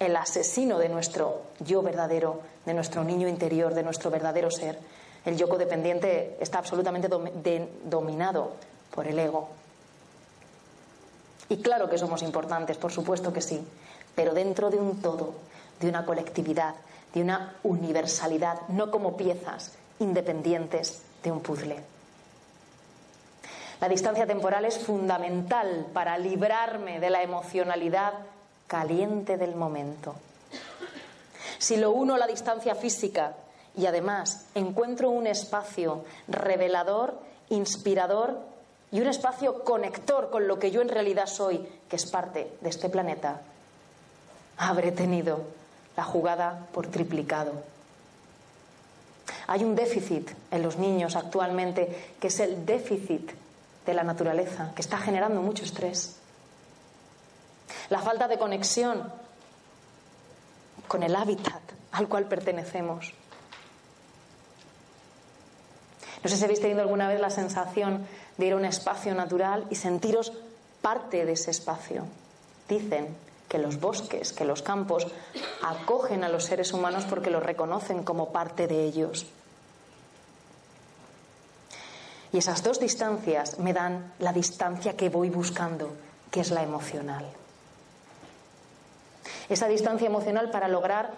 el asesino de nuestro yo verdadero, de nuestro niño interior, de nuestro verdadero ser. El yo codependiente está absolutamente dominado por el ego. Y claro que somos importantes, por supuesto que sí, pero dentro de un todo, de una colectividad, de una universalidad, no como piezas independientes de un puzzle. La distancia temporal es fundamental para librarme de la emocionalidad caliente del momento. Si lo uno a la distancia física y además encuentro un espacio revelador, inspirador y un espacio conector con lo que yo en realidad soy, que es parte de este planeta, habré tenido la jugada por triplicado. Hay un déficit en los niños actualmente que es el déficit de la naturaleza, que está generando mucho estrés. La falta de conexión con el hábitat al cual pertenecemos. No sé si habéis tenido alguna vez la sensación de ir a un espacio natural y sentiros parte de ese espacio. Dicen que los bosques, que los campos acogen a los seres humanos porque los reconocen como parte de ellos. Y esas dos distancias me dan la distancia que voy buscando, que es la emocional. Esa distancia emocional para lograr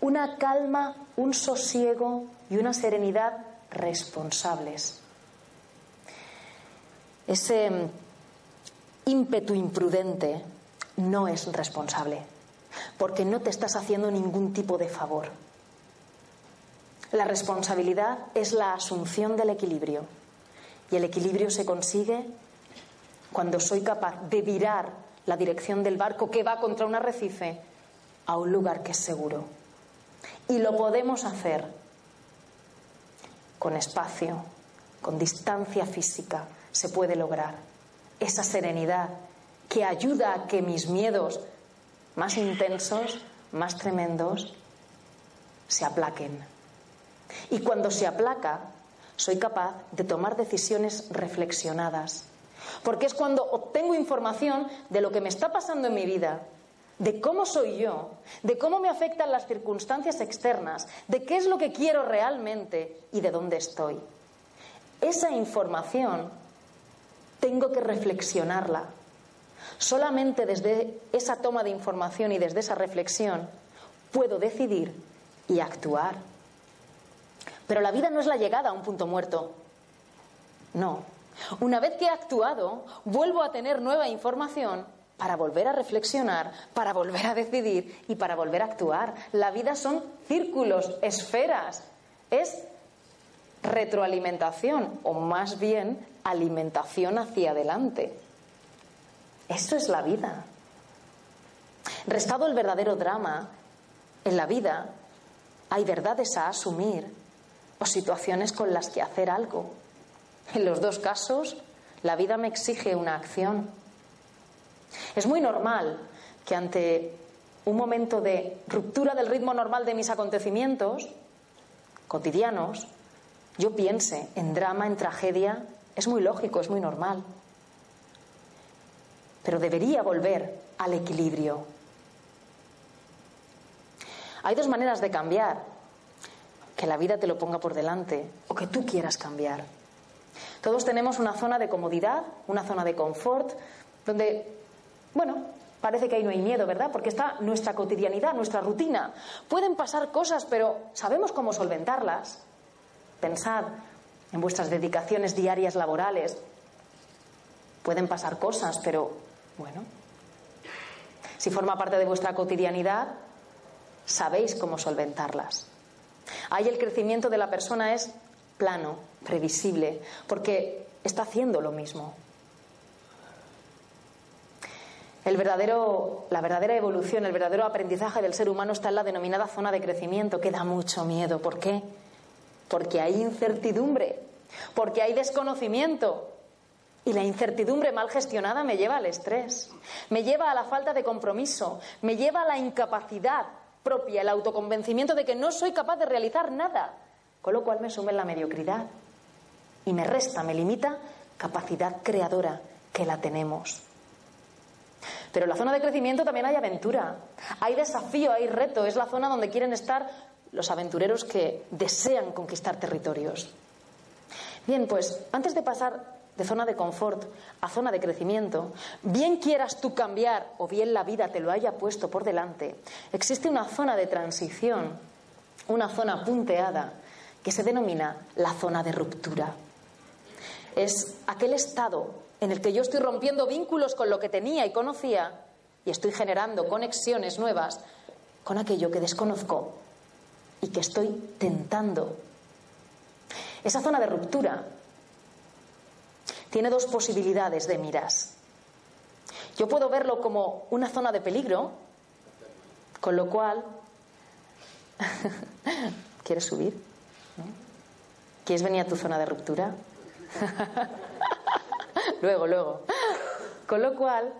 una calma, un sosiego y una serenidad responsables. Ese ímpetu imprudente no es responsable, porque no te estás haciendo ningún tipo de favor. La responsabilidad es la asunción del equilibrio y el equilibrio se consigue cuando soy capaz de virar la dirección del barco que va contra un arrecife a un lugar que es seguro. Y lo podemos hacer con espacio, con distancia física, se puede lograr esa serenidad que ayuda a que mis miedos más intensos, más tremendos, se aplaquen. Y cuando se aplaca, soy capaz de tomar decisiones reflexionadas. Porque es cuando obtengo información de lo que me está pasando en mi vida, de cómo soy yo, de cómo me afectan las circunstancias externas, de qué es lo que quiero realmente y de dónde estoy. Esa información tengo que reflexionarla. Solamente desde esa toma de información y desde esa reflexión puedo decidir y actuar. Pero la vida no es la llegada a un punto muerto. No. Una vez que he actuado, vuelvo a tener nueva información para volver a reflexionar, para volver a decidir y para volver a actuar. La vida son círculos, esferas. Es retroalimentación o más bien alimentación hacia adelante. Eso es la vida. Restado el verdadero drama, en la vida hay verdades a asumir o situaciones con las que hacer algo. En los dos casos, la vida me exige una acción. Es muy normal que ante un momento de ruptura del ritmo normal de mis acontecimientos cotidianos, yo piense en drama, en tragedia, es muy lógico, es muy normal. Pero debería volver al equilibrio. Hay dos maneras de cambiar. Que la vida te lo ponga por delante o que tú quieras cambiar. Todos tenemos una zona de comodidad, una zona de confort, donde bueno, parece que ahí no hay miedo, ¿verdad? Porque está nuestra cotidianidad, nuestra rutina. Pueden pasar cosas, pero sabemos cómo solventarlas. Pensad en vuestras dedicaciones diarias laborales. Pueden pasar cosas, pero bueno. Si forma parte de vuestra cotidianidad, sabéis cómo solventarlas. Ahí el crecimiento de la persona es plano, previsible, porque está haciendo lo mismo. El verdadero, la verdadera evolución, el verdadero aprendizaje del ser humano está en la denominada zona de crecimiento, que da mucho miedo. ¿Por qué? Porque hay incertidumbre, porque hay desconocimiento. Y la incertidumbre mal gestionada me lleva al estrés, me lleva a la falta de compromiso, me lleva a la incapacidad propia, el autoconvencimiento de que no soy capaz de realizar nada, con lo cual me sume en la mediocridad y me resta, me limita capacidad creadora que la tenemos. Pero en la zona de crecimiento también hay aventura, hay desafío, hay reto. Es la zona donde quieren estar los aventureros que desean conquistar territorios. Bien, pues antes de pasar de zona de confort a zona de crecimiento, bien quieras tú cambiar o bien la vida te lo haya puesto por delante, existe una zona de transición, una zona punteada que se denomina la zona de ruptura. Es aquel estado en el que yo estoy rompiendo vínculos con lo que tenía y conocía y estoy generando conexiones nuevas con aquello que desconozco y que estoy tentando. Esa zona de ruptura tiene dos posibilidades de miras. Yo puedo verlo como una zona de peligro, con lo cual... <laughs> ¿Quieres subir? ¿Quieres venir a tu zona de ruptura? <laughs> luego, luego. Con lo cual,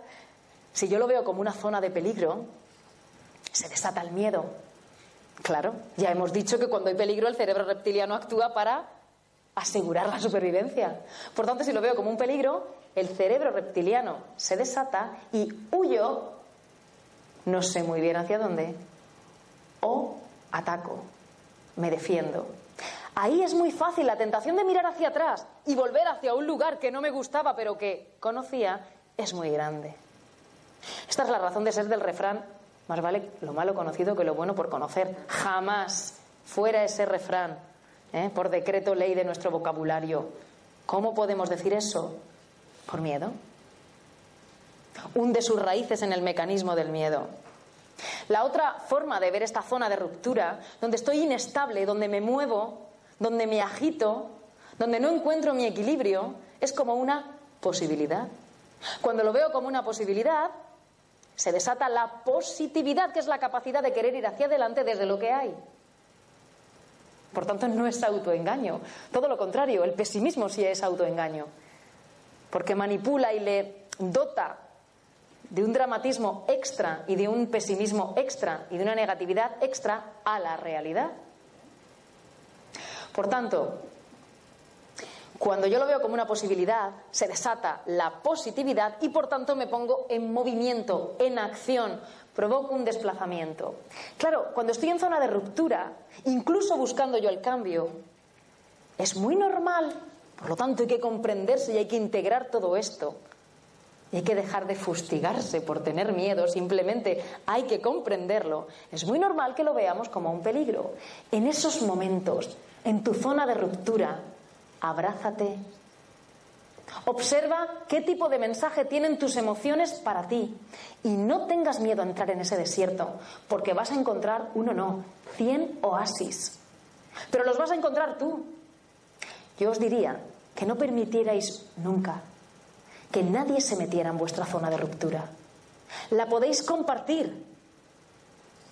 si yo lo veo como una zona de peligro, se desata el miedo. Claro, ya hemos dicho que cuando hay peligro el cerebro reptiliano actúa para asegurar la supervivencia. Por tanto, si lo veo como un peligro, el cerebro reptiliano se desata y huyo, no sé muy bien hacia dónde, o ataco, me defiendo. Ahí es muy fácil la tentación de mirar hacia atrás y volver hacia un lugar que no me gustaba pero que conocía es muy grande. Esta es la razón de ser del refrán, más vale lo malo conocido que lo bueno por conocer. Jamás fuera ese refrán, ¿eh? por decreto ley de nuestro vocabulario. ¿Cómo podemos decir eso? Por miedo. Hunde sus raíces en el mecanismo del miedo. La otra forma de ver esta zona de ruptura, donde estoy inestable, donde me muevo, donde me agito, donde no encuentro mi equilibrio, es como una posibilidad. Cuando lo veo como una posibilidad, se desata la positividad, que es la capacidad de querer ir hacia adelante desde lo que hay. Por tanto, no es autoengaño. Todo lo contrario, el pesimismo sí es autoengaño. Porque manipula y le dota de un dramatismo extra y de un pesimismo extra y de una negatividad extra a la realidad. Por tanto, cuando yo lo veo como una posibilidad, se desata la positividad y por tanto me pongo en movimiento, en acción, provoco un desplazamiento. Claro, cuando estoy en zona de ruptura, incluso buscando yo el cambio, es muy normal, por lo tanto hay que comprenderse y hay que integrar todo esto. Hay que dejar de fustigarse por tener miedo, simplemente hay que comprenderlo. Es muy normal que lo veamos como un peligro. En esos momentos, en tu zona de ruptura, abrázate. Observa qué tipo de mensaje tienen tus emociones para ti y no tengas miedo a entrar en ese desierto, porque vas a encontrar uno no, cien oasis. Pero los vas a encontrar tú. Yo os diría que no permitierais nunca que nadie se metiera en vuestra zona de ruptura. La podéis compartir,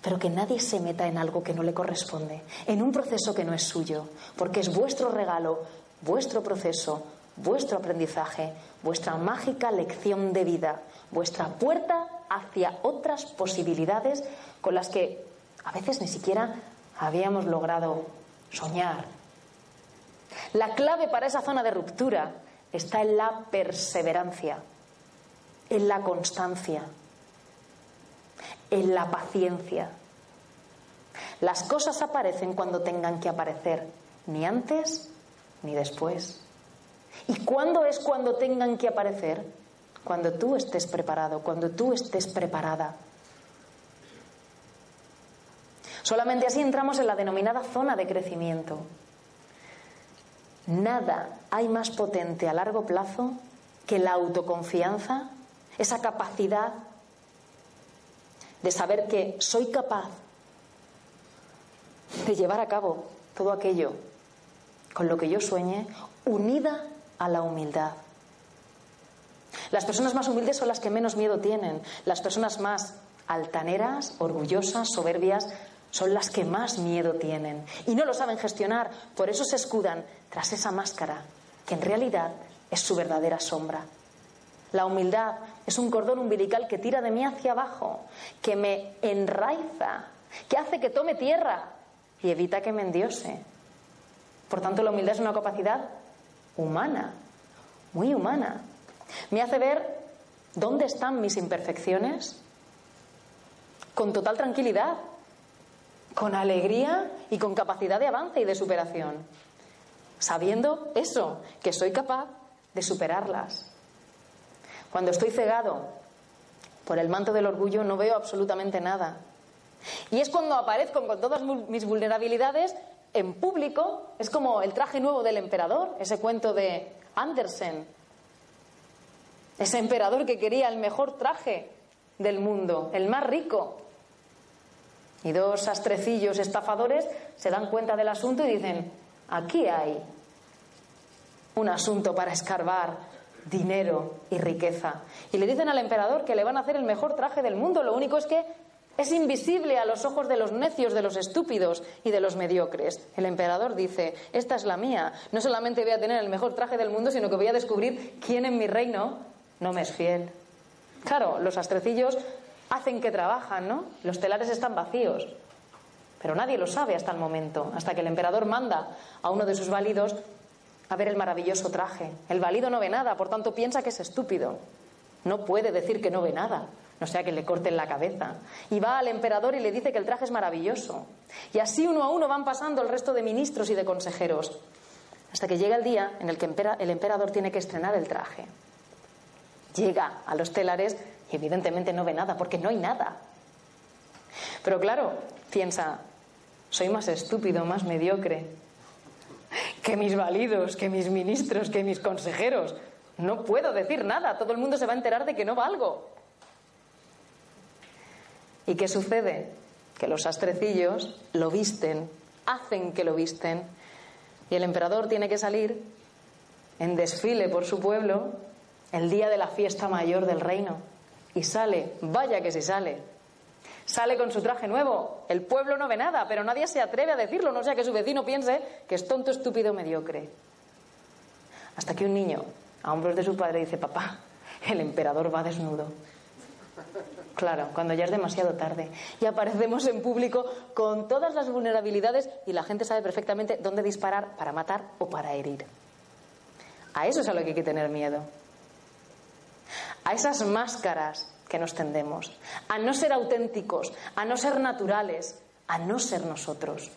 pero que nadie se meta en algo que no le corresponde, en un proceso que no es suyo, porque es vuestro regalo, vuestro proceso, vuestro aprendizaje, vuestra mágica lección de vida, vuestra puerta hacia otras posibilidades con las que a veces ni siquiera habíamos logrado soñar. La clave para esa zona de ruptura está en la perseverancia, en la constancia, en la paciencia. Las cosas aparecen cuando tengan que aparecer, ni antes ni después. ¿Y cuándo es cuando tengan que aparecer? Cuando tú estés preparado, cuando tú estés preparada. Solamente así entramos en la denominada zona de crecimiento. Nada hay más potente a largo plazo que la autoconfianza, esa capacidad de saber que soy capaz de llevar a cabo todo aquello con lo que yo sueñe, unida a la humildad. Las personas más humildes son las que menos miedo tienen. Las personas más altaneras, orgullosas, soberbias, son las que más miedo tienen. Y no lo saben gestionar, por eso se escudan tras esa máscara, que en realidad es su verdadera sombra. La humildad es un cordón umbilical que tira de mí hacia abajo, que me enraiza, que hace que tome tierra y evita que me endiose. Por tanto, la humildad es una capacidad humana, muy humana. Me hace ver dónde están mis imperfecciones con total tranquilidad, con alegría y con capacidad de avance y de superación, sabiendo eso, que soy capaz de superarlas. Cuando estoy cegado por el manto del orgullo no veo absolutamente nada. Y es cuando aparezco con todas mis vulnerabilidades en público, es como el traje nuevo del emperador, ese cuento de Andersen, ese emperador que quería el mejor traje del mundo, el más rico. Y dos astrecillos estafadores se dan cuenta del asunto y dicen, aquí hay un asunto para escarbar dinero y riqueza. Y le dicen al emperador que le van a hacer el mejor traje del mundo. Lo único es que es invisible a los ojos de los necios, de los estúpidos y de los mediocres. El emperador dice, esta es la mía. No solamente voy a tener el mejor traje del mundo, sino que voy a descubrir quién en mi reino no me es fiel. Claro, los astrecillos hacen que trabajan, ¿no? Los telares están vacíos. Pero nadie lo sabe hasta el momento, hasta que el emperador manda a uno de sus válidos a ver el maravilloso traje. El válido no ve nada, por tanto piensa que es estúpido. No puede decir que no ve nada, no sea que le corten la cabeza. Y va al emperador y le dice que el traje es maravilloso. Y así uno a uno van pasando el resto de ministros y de consejeros, hasta que llega el día en el que el emperador tiene que estrenar el traje. Llega a los telares y evidentemente no ve nada, porque no hay nada. Pero claro, piensa, soy más estúpido, más mediocre, que mis validos, que mis ministros, que mis consejeros. No puedo decir nada, todo el mundo se va a enterar de que no valgo. ¿Y qué sucede? Que los astrecillos lo visten, hacen que lo visten, y el emperador tiene que salir en desfile por su pueblo el día de la fiesta mayor del reino. Y sale, vaya que si sale, Sale con su traje nuevo. El pueblo no ve nada, pero nadie se atreve a decirlo, no sea que su vecino piense que es tonto, estúpido, mediocre. Hasta que un niño, a hombros de su padre, dice, papá, el emperador va desnudo. Claro, cuando ya es demasiado tarde. Y aparecemos en público con todas las vulnerabilidades y la gente sabe perfectamente dónde disparar para matar o para herir. A eso es a lo que hay que tener miedo. A esas máscaras que nos tendemos, a no ser auténticos, a no ser naturales, a no ser nosotros.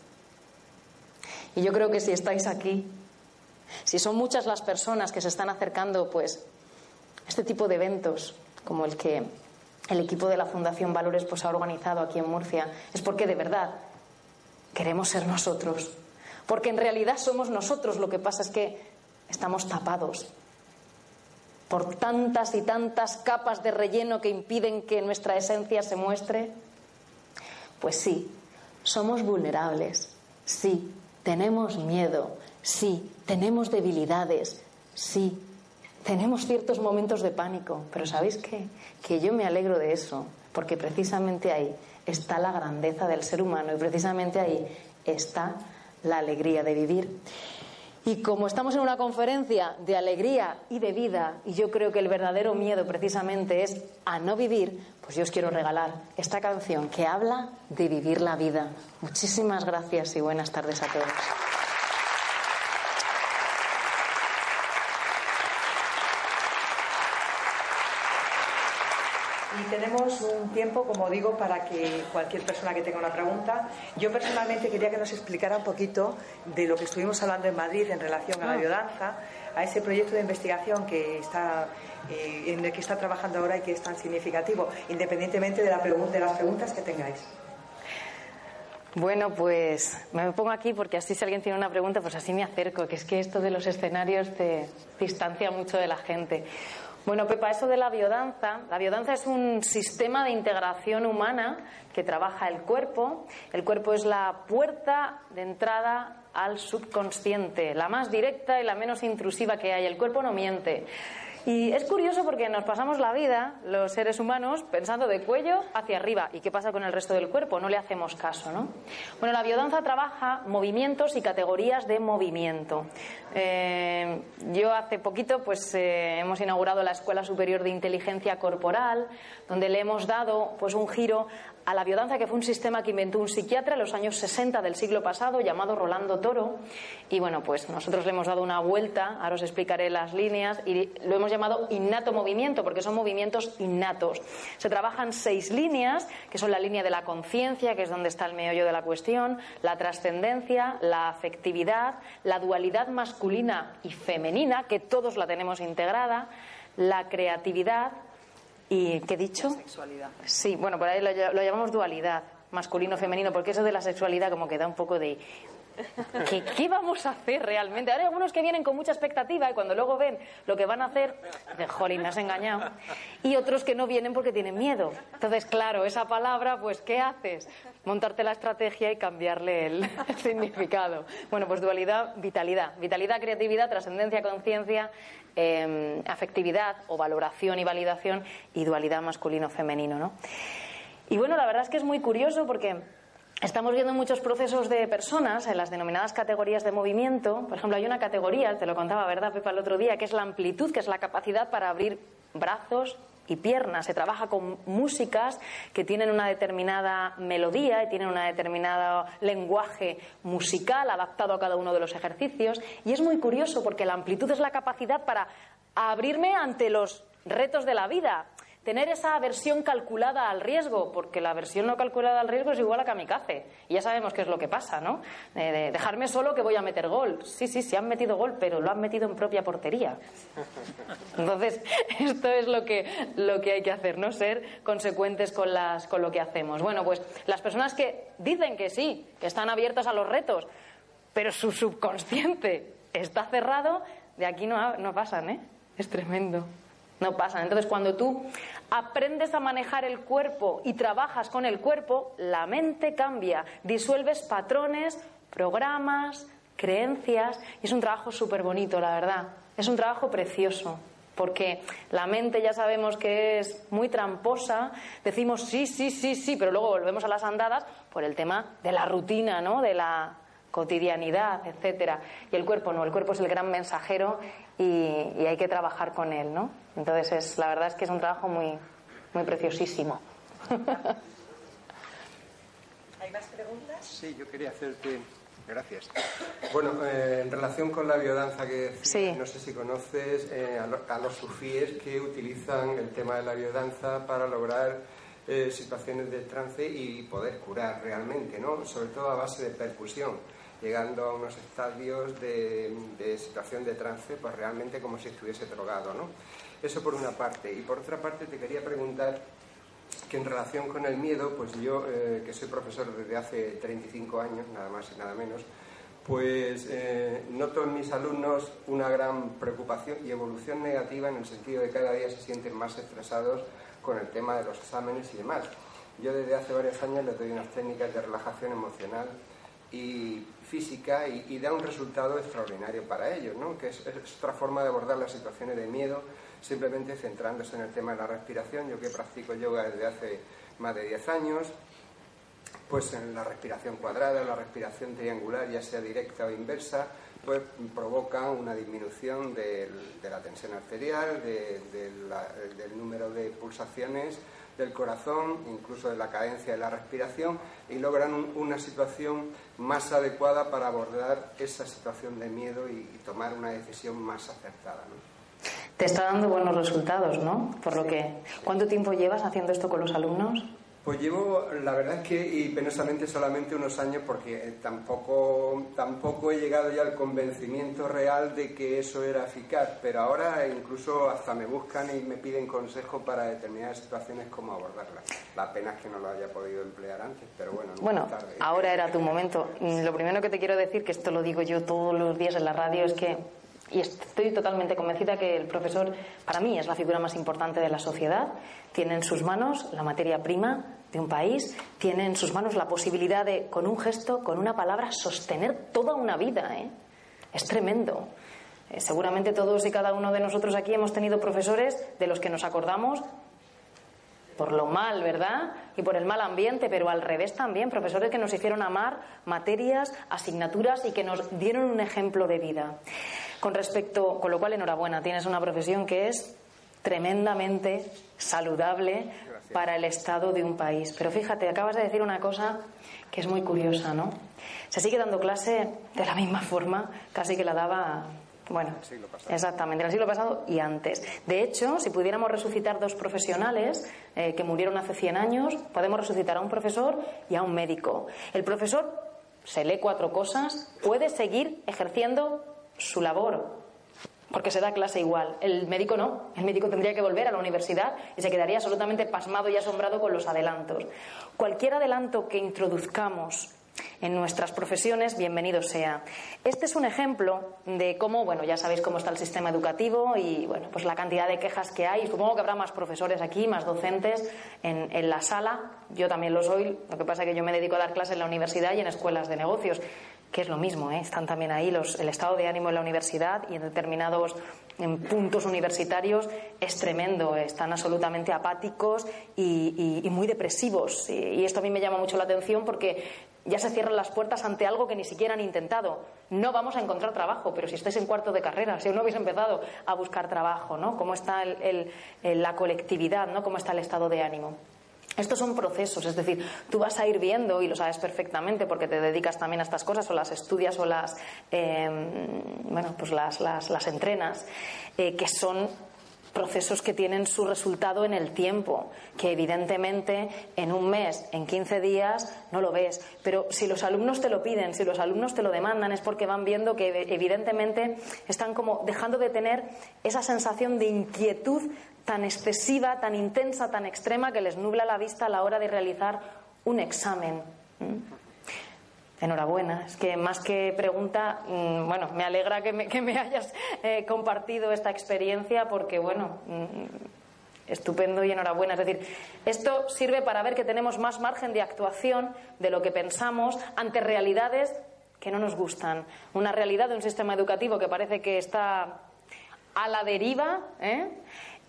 Y yo creo que si estáis aquí, si son muchas las personas que se están acercando, pues, a este tipo de eventos, como el que el equipo de la Fundación Valores pues, ha organizado aquí en Murcia, es porque de verdad queremos ser nosotros. Porque en realidad somos nosotros, lo que pasa es que estamos tapados por tantas y tantas capas de relleno que impiden que nuestra esencia se muestre? Pues sí, somos vulnerables, sí, tenemos miedo, sí, tenemos debilidades, sí, tenemos ciertos momentos de pánico, pero ¿sabéis qué? Que yo me alegro de eso, porque precisamente ahí está la grandeza del ser humano y precisamente ahí está la alegría de vivir. Y como estamos en una conferencia de alegría y de vida, y yo creo que el verdadero miedo precisamente es a no vivir, pues yo os quiero regalar esta canción que habla de vivir la vida. Muchísimas gracias y buenas tardes a todos. Y tenemos un tiempo, como digo, para que cualquier persona que tenga una pregunta. Yo personalmente quería que nos explicara un poquito de lo que estuvimos hablando en Madrid en relación a la ah. biodanza, a ese proyecto de investigación que está, eh, en el que está trabajando ahora y que es tan significativo, independientemente de, la de las preguntas que tengáis. Bueno, pues me pongo aquí porque así si alguien tiene una pregunta, pues así me acerco, que es que esto de los escenarios te distancia mucho de la gente. Bueno, Pepa, eso de la biodanza, la biodanza es un sistema de integración humana que trabaja el cuerpo. El cuerpo es la puerta de entrada al subconsciente, la más directa y la menos intrusiva que hay. El cuerpo no miente. Y es curioso porque nos pasamos la vida, los seres humanos, pensando de cuello hacia arriba. ¿Y qué pasa con el resto del cuerpo? No le hacemos caso, ¿no? Bueno, la biodanza trabaja movimientos y categorías de movimiento. Eh, yo hace poquito pues eh, hemos inaugurado la Escuela Superior de Inteligencia Corporal, donde le hemos dado pues un giro a la biodanza, que fue un sistema que inventó un psiquiatra en los años 60 del siglo pasado llamado Rolando Toro. Y bueno, pues nosotros le hemos dado una vuelta, ahora os explicaré las líneas, y lo hemos llamado innato movimiento, porque son movimientos innatos. Se trabajan seis líneas, que son la línea de la conciencia, que es donde está el meollo de la cuestión, la trascendencia, la afectividad, la dualidad masculina y femenina, que todos la tenemos integrada, la creatividad, ¿Y qué he dicho? sexualidad. Sí, bueno, por ahí lo, lo llamamos dualidad, masculino-femenino, porque eso de la sexualidad como que da un poco de... ¿Qué, ¿Qué, vamos a hacer realmente? Ahora hay algunos que vienen con mucha expectativa y cuando luego ven lo que van a hacer, de jolín, me has engañado. Y otros que no vienen porque tienen miedo. Entonces, claro, esa palabra, pues, ¿qué haces? Montarte la estrategia y cambiarle el <laughs> significado. Bueno, pues dualidad, vitalidad. Vitalidad, creatividad, trascendencia, conciencia, eh, afectividad o valoración y validación y dualidad masculino-femenino, ¿no? Y bueno, la verdad es que es muy curioso porque Estamos viendo muchos procesos de personas en las denominadas categorías de movimiento. Por ejemplo, hay una categoría, te lo contaba, ¿verdad, Pepa, el otro día, que es la amplitud, que es la capacidad para abrir brazos y piernas. Se trabaja con músicas que tienen una determinada melodía y tienen un determinado lenguaje musical adaptado a cada uno de los ejercicios. Y es muy curioso porque la amplitud es la capacidad para abrirme ante los retos de la vida tener esa aversión calculada al riesgo, porque la aversión no calculada al riesgo es igual a kamikaze. Y ya sabemos qué es lo que pasa, ¿no? de dejarme solo que voy a meter gol. Sí, sí, sí han metido gol, pero lo han metido en propia portería. <laughs> Entonces, <laughs> esto es lo que, lo que hay que hacer, ¿no? Ser consecuentes con, las, con lo que hacemos. Bueno, pues las personas que dicen que sí, que están abiertas a los retos, pero su subconsciente está cerrado, de aquí no, no pasan, ¿eh? Es tremendo. No pasan. Entonces, cuando tú aprendes a manejar el cuerpo y trabajas con el cuerpo, la mente cambia, disuelves patrones, programas, creencias, y es un trabajo súper bonito, la verdad. Es un trabajo precioso, porque la mente ya sabemos que es muy tramposa, decimos sí, sí, sí, sí, pero luego volvemos a las andadas por el tema de la rutina, ¿no? De la cotidianidad, etcétera. Y el cuerpo no, el cuerpo es el gran mensajero y, y hay que trabajar con él, ¿no? Entonces, es, la verdad es que es un trabajo muy, muy preciosísimo. <laughs> ¿Hay más preguntas? Sí, yo quería hacerte. Gracias. Bueno, eh, en relación con la biodanza que decías, Sí. no sé si conoces eh, a, lo- a los sufíes que utilizan el tema de la biodanza para lograr eh, situaciones de trance y poder curar realmente, ¿no? Sobre todo a base de percusión, llegando a unos estadios de, situación de trance, pues realmente como si estuviese drogado, ¿no? Eso por una parte. Y por otra parte te quería preguntar que en relación con el miedo, pues yo, eh, que soy profesor desde hace 35 años, nada más y nada menos, pues eh, noto en mis alumnos una gran preocupación y evolución negativa en el sentido de que cada día se sienten más estresados con el tema de los exámenes y demás. Yo desde hace varios años les doy unas técnicas de relajación emocional y física y, da un resultado extraordinario para ellos, ¿no? que es, otra forma de abordar las situaciones de miedo, simplemente centrándose en el tema de la respiración. Yo que practico yoga desde hace más de 10 años, pues en la respiración cuadrada, la respiración triangular, ya sea directa o inversa, pues provocan una disminución de la tensión arterial, de- de del número de pulsaciones del corazón, incluso de la cadencia de la respiración, y logran un- una situación más adecuada para abordar esa situación de miedo y, y tomar una decisión más acertada. ¿no? Te está dando buenos resultados, ¿no? Por lo que, ¿cuánto tiempo llevas haciendo esto con los alumnos? Pues llevo, la verdad es que, y penosamente solamente unos años, porque eh, tampoco, tampoco he llegado ya al convencimiento real de que eso era eficaz, pero ahora incluso hasta me buscan y me piden consejo para determinadas situaciones cómo abordarlas. La pena es que no lo haya podido emplear antes, pero bueno, nunca Bueno, tarde. ahora era tu momento. Mm, Lo primero que te quiero decir, que esto lo digo yo todos los días en la radio, es que y estoy totalmente convencida que el profesor, para mí, es la figura más importante de la sociedad. Tiene en sus manos la materia prima de un país, tiene en sus manos la posibilidad de, con un gesto, con una palabra, sostener toda una vida. ¿eh? Es tremendo. Eh, seguramente todos y cada uno de nosotros aquí hemos tenido profesores de los que nos acordamos por lo mal, ¿verdad? Y por el mal ambiente, pero al revés también, profesores que nos hicieron amar materias, asignaturas y que nos dieron un ejemplo de vida. Con respecto, con lo cual enhorabuena, tienes una profesión que es tremendamente saludable para el estado de un país. Pero fíjate, acabas de decir una cosa que es muy curiosa, ¿no? Se sigue dando clase de la misma forma, casi que la daba bueno, exactamente, en el siglo pasado y antes. De hecho, si pudiéramos resucitar dos profesionales eh, que murieron hace 100 años, podemos resucitar a un profesor y a un médico. El profesor se lee cuatro cosas, puede seguir ejerciendo su labor, porque se da clase igual. El médico no. El médico tendría que volver a la universidad y se quedaría absolutamente pasmado y asombrado con los adelantos. Cualquier adelanto que introduzcamos en nuestras profesiones, bienvenido sea. Este es un ejemplo de cómo, bueno, ya sabéis cómo está el sistema educativo y, bueno, pues la cantidad de quejas que hay. Supongo que habrá más profesores aquí, más docentes en, la sala. Yo también lo soy. Lo que pasa es que yo me dedico a dar clases en la universidad y en escuelas de negocios que es lo mismo, ¿eh? están también ahí los, el estado de ánimo en la universidad y en determinados puntos universitarios es tremendo, están absolutamente apáticos y, muy depresivos. y, esto a mí me llama mucho la atención porque ya se cierran las puertas ante algo que ni siquiera han intentado. No vamos a encontrar trabajo, pero si estáis en cuarto de carrera, si aún no habéis empezado a buscar trabajo, ¿no? ¿Cómo está la colectividad, ¿no? ¿Cómo está el estado de ánimo? Estos son procesos, es decir, tú vas a ir viendo, y lo sabes perfectamente porque te dedicas también a estas cosas, o las estudias o las, em, bueno, pues las, las, las entrenas, eh, que son procesos que tienen su resultado en el tiempo, que evidentemente en un mes, en 15 días, no lo ves. Pero si los alumnos te lo piden, si los alumnos te lo demandan, es porque van viendo que evidentemente están como dejando de tener esa sensación de inquietud tan excesiva, tan intensa, tan extrema que les nubla la vista a la hora de realizar un examen. Enhorabuena. Es que más que pregunta, mm, bueno, me alegra que me, hayas eh, compartido esta experiencia porque, bueno, mm, estupendo y enhorabuena. Es decir, esto sirve para ver que tenemos más margen de actuación de lo que pensamos ante realidades que no nos gustan. Una realidad de un sistema educativo que parece que está a la deriva, ¿eh?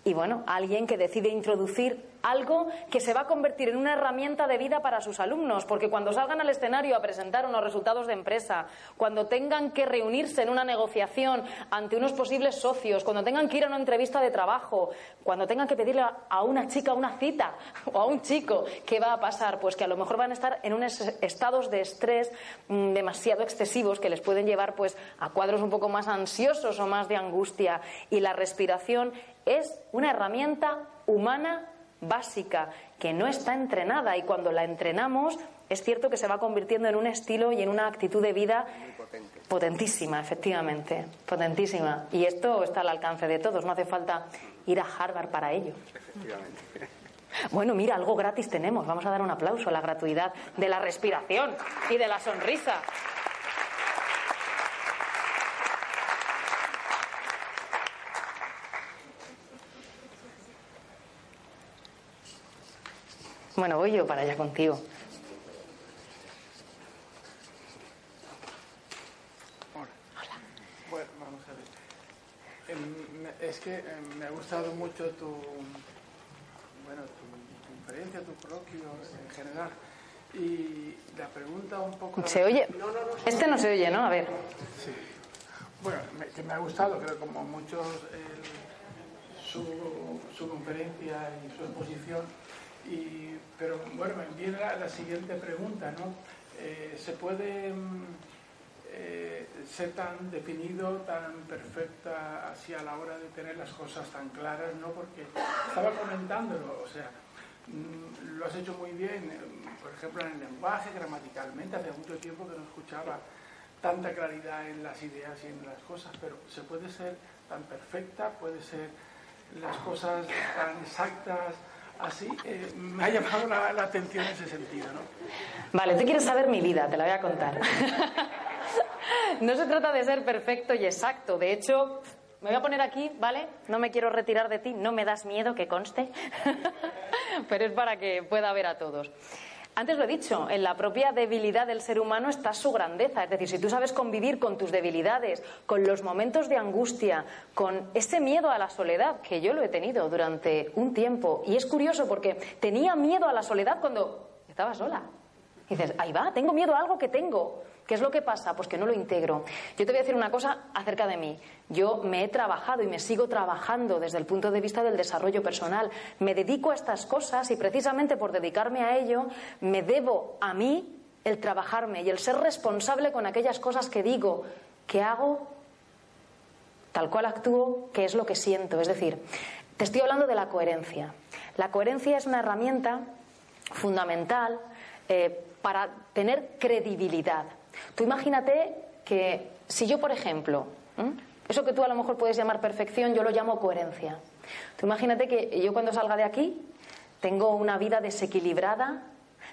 Y bueno, alguien que decide introducir algo que se va a convertir en una herramienta de vida para sus alumnos, porque cuando salgan al escenario a presentar unos resultados de empresa, cuando tengan que reunirse en una negociación ante unos posibles socios, cuando tengan que ir a una entrevista de trabajo, cuando tengan que pedirle a una chica una cita <laughs> o a un chico, ¿qué va a pasar? Pues que a lo mejor van a estar en unos estados de estrés mm, demasiado excesivos que les pueden llevar pues a cuadros un poco más ansiosos o más de angustia y la respiración es una herramienta humana básica que no está entrenada y cuando la entrenamos es cierto que se va convirtiendo en un estilo y en una actitud de vida potentísima, efectivamente, potentísima. Y esto está al alcance de todos, no hace falta ir a Harvard para ello. Bueno, mira, algo gratis tenemos. Vamos a dar un aplauso a la gratuidad de la respiración y de la sonrisa. Bueno, voy yo para allá contigo. Hola. Bueno, vamos a ver. Em, es que em, me ha gustado mucho tu, bueno, tu, conferencia, tu coloquio en general. Y la pregunta un poco... ¿Se oye? este no se oye, ¿no? A ver. Sí. Bueno, que me ha gustado, creo, como muchos, su, su conferencia y su exposición y, pero bueno, me viene la, siguiente pregunta, ¿no? Eh, ¿Se puede mm, eh, ser tan definido, tan perfecta así a la hora de tener las cosas tan claras, ¿no? Porque estaba comentándolo, o sea, mm, lo has hecho muy bien, eh, por ejemplo, en el lenguaje, gramaticalmente, hace mucho tiempo que no escuchaba tanta claridad en las ideas y en las cosas, pero se puede ser tan perfecta, puede ser las cosas tan exactas, así, eh, me ha llamado la, atención en ese sentido. ¿no? Vale, tú quieres saber mi vida, te la voy a contar. <laughs> No se trata de ser perfecto y exacto. De hecho, me voy a poner aquí, ¿vale? No me quiero retirar de ti, no me das miedo que conste, <laughs> pero es para que pueda ver a todos. Antes lo he dicho, en la propia debilidad del ser humano está su grandeza. Es decir, si tú sabes convivir con tus debilidades, con los momentos de angustia, con ese miedo a la soledad, que yo lo he tenido durante un tiempo. Y es curioso porque tenía miedo a la soledad cuando estaba sola. Y dices, ahí va, tengo miedo a algo que tengo. ¿Qué es lo que pasa? Pues que no lo integro. Yo te voy a decir una cosa acerca de mí. Yo me he trabajado y me sigo trabajando desde el punto de vista del desarrollo personal. Me dedico a estas cosas y precisamente por dedicarme a ello me debo a mí el trabajarme y el ser responsable con aquellas cosas que digo, que hago, tal cual actúo, que es lo que siento. Es decir, te estoy hablando de la coherencia. La coherencia es una herramienta fundamental eh, para tener credibilidad. Tú imagínate que si yo, por ejemplo, eso que tú a lo mejor puedes llamar perfección, yo lo llamo coherencia. Tú imagínate que yo cuando salga de aquí tengo una vida desequilibrada,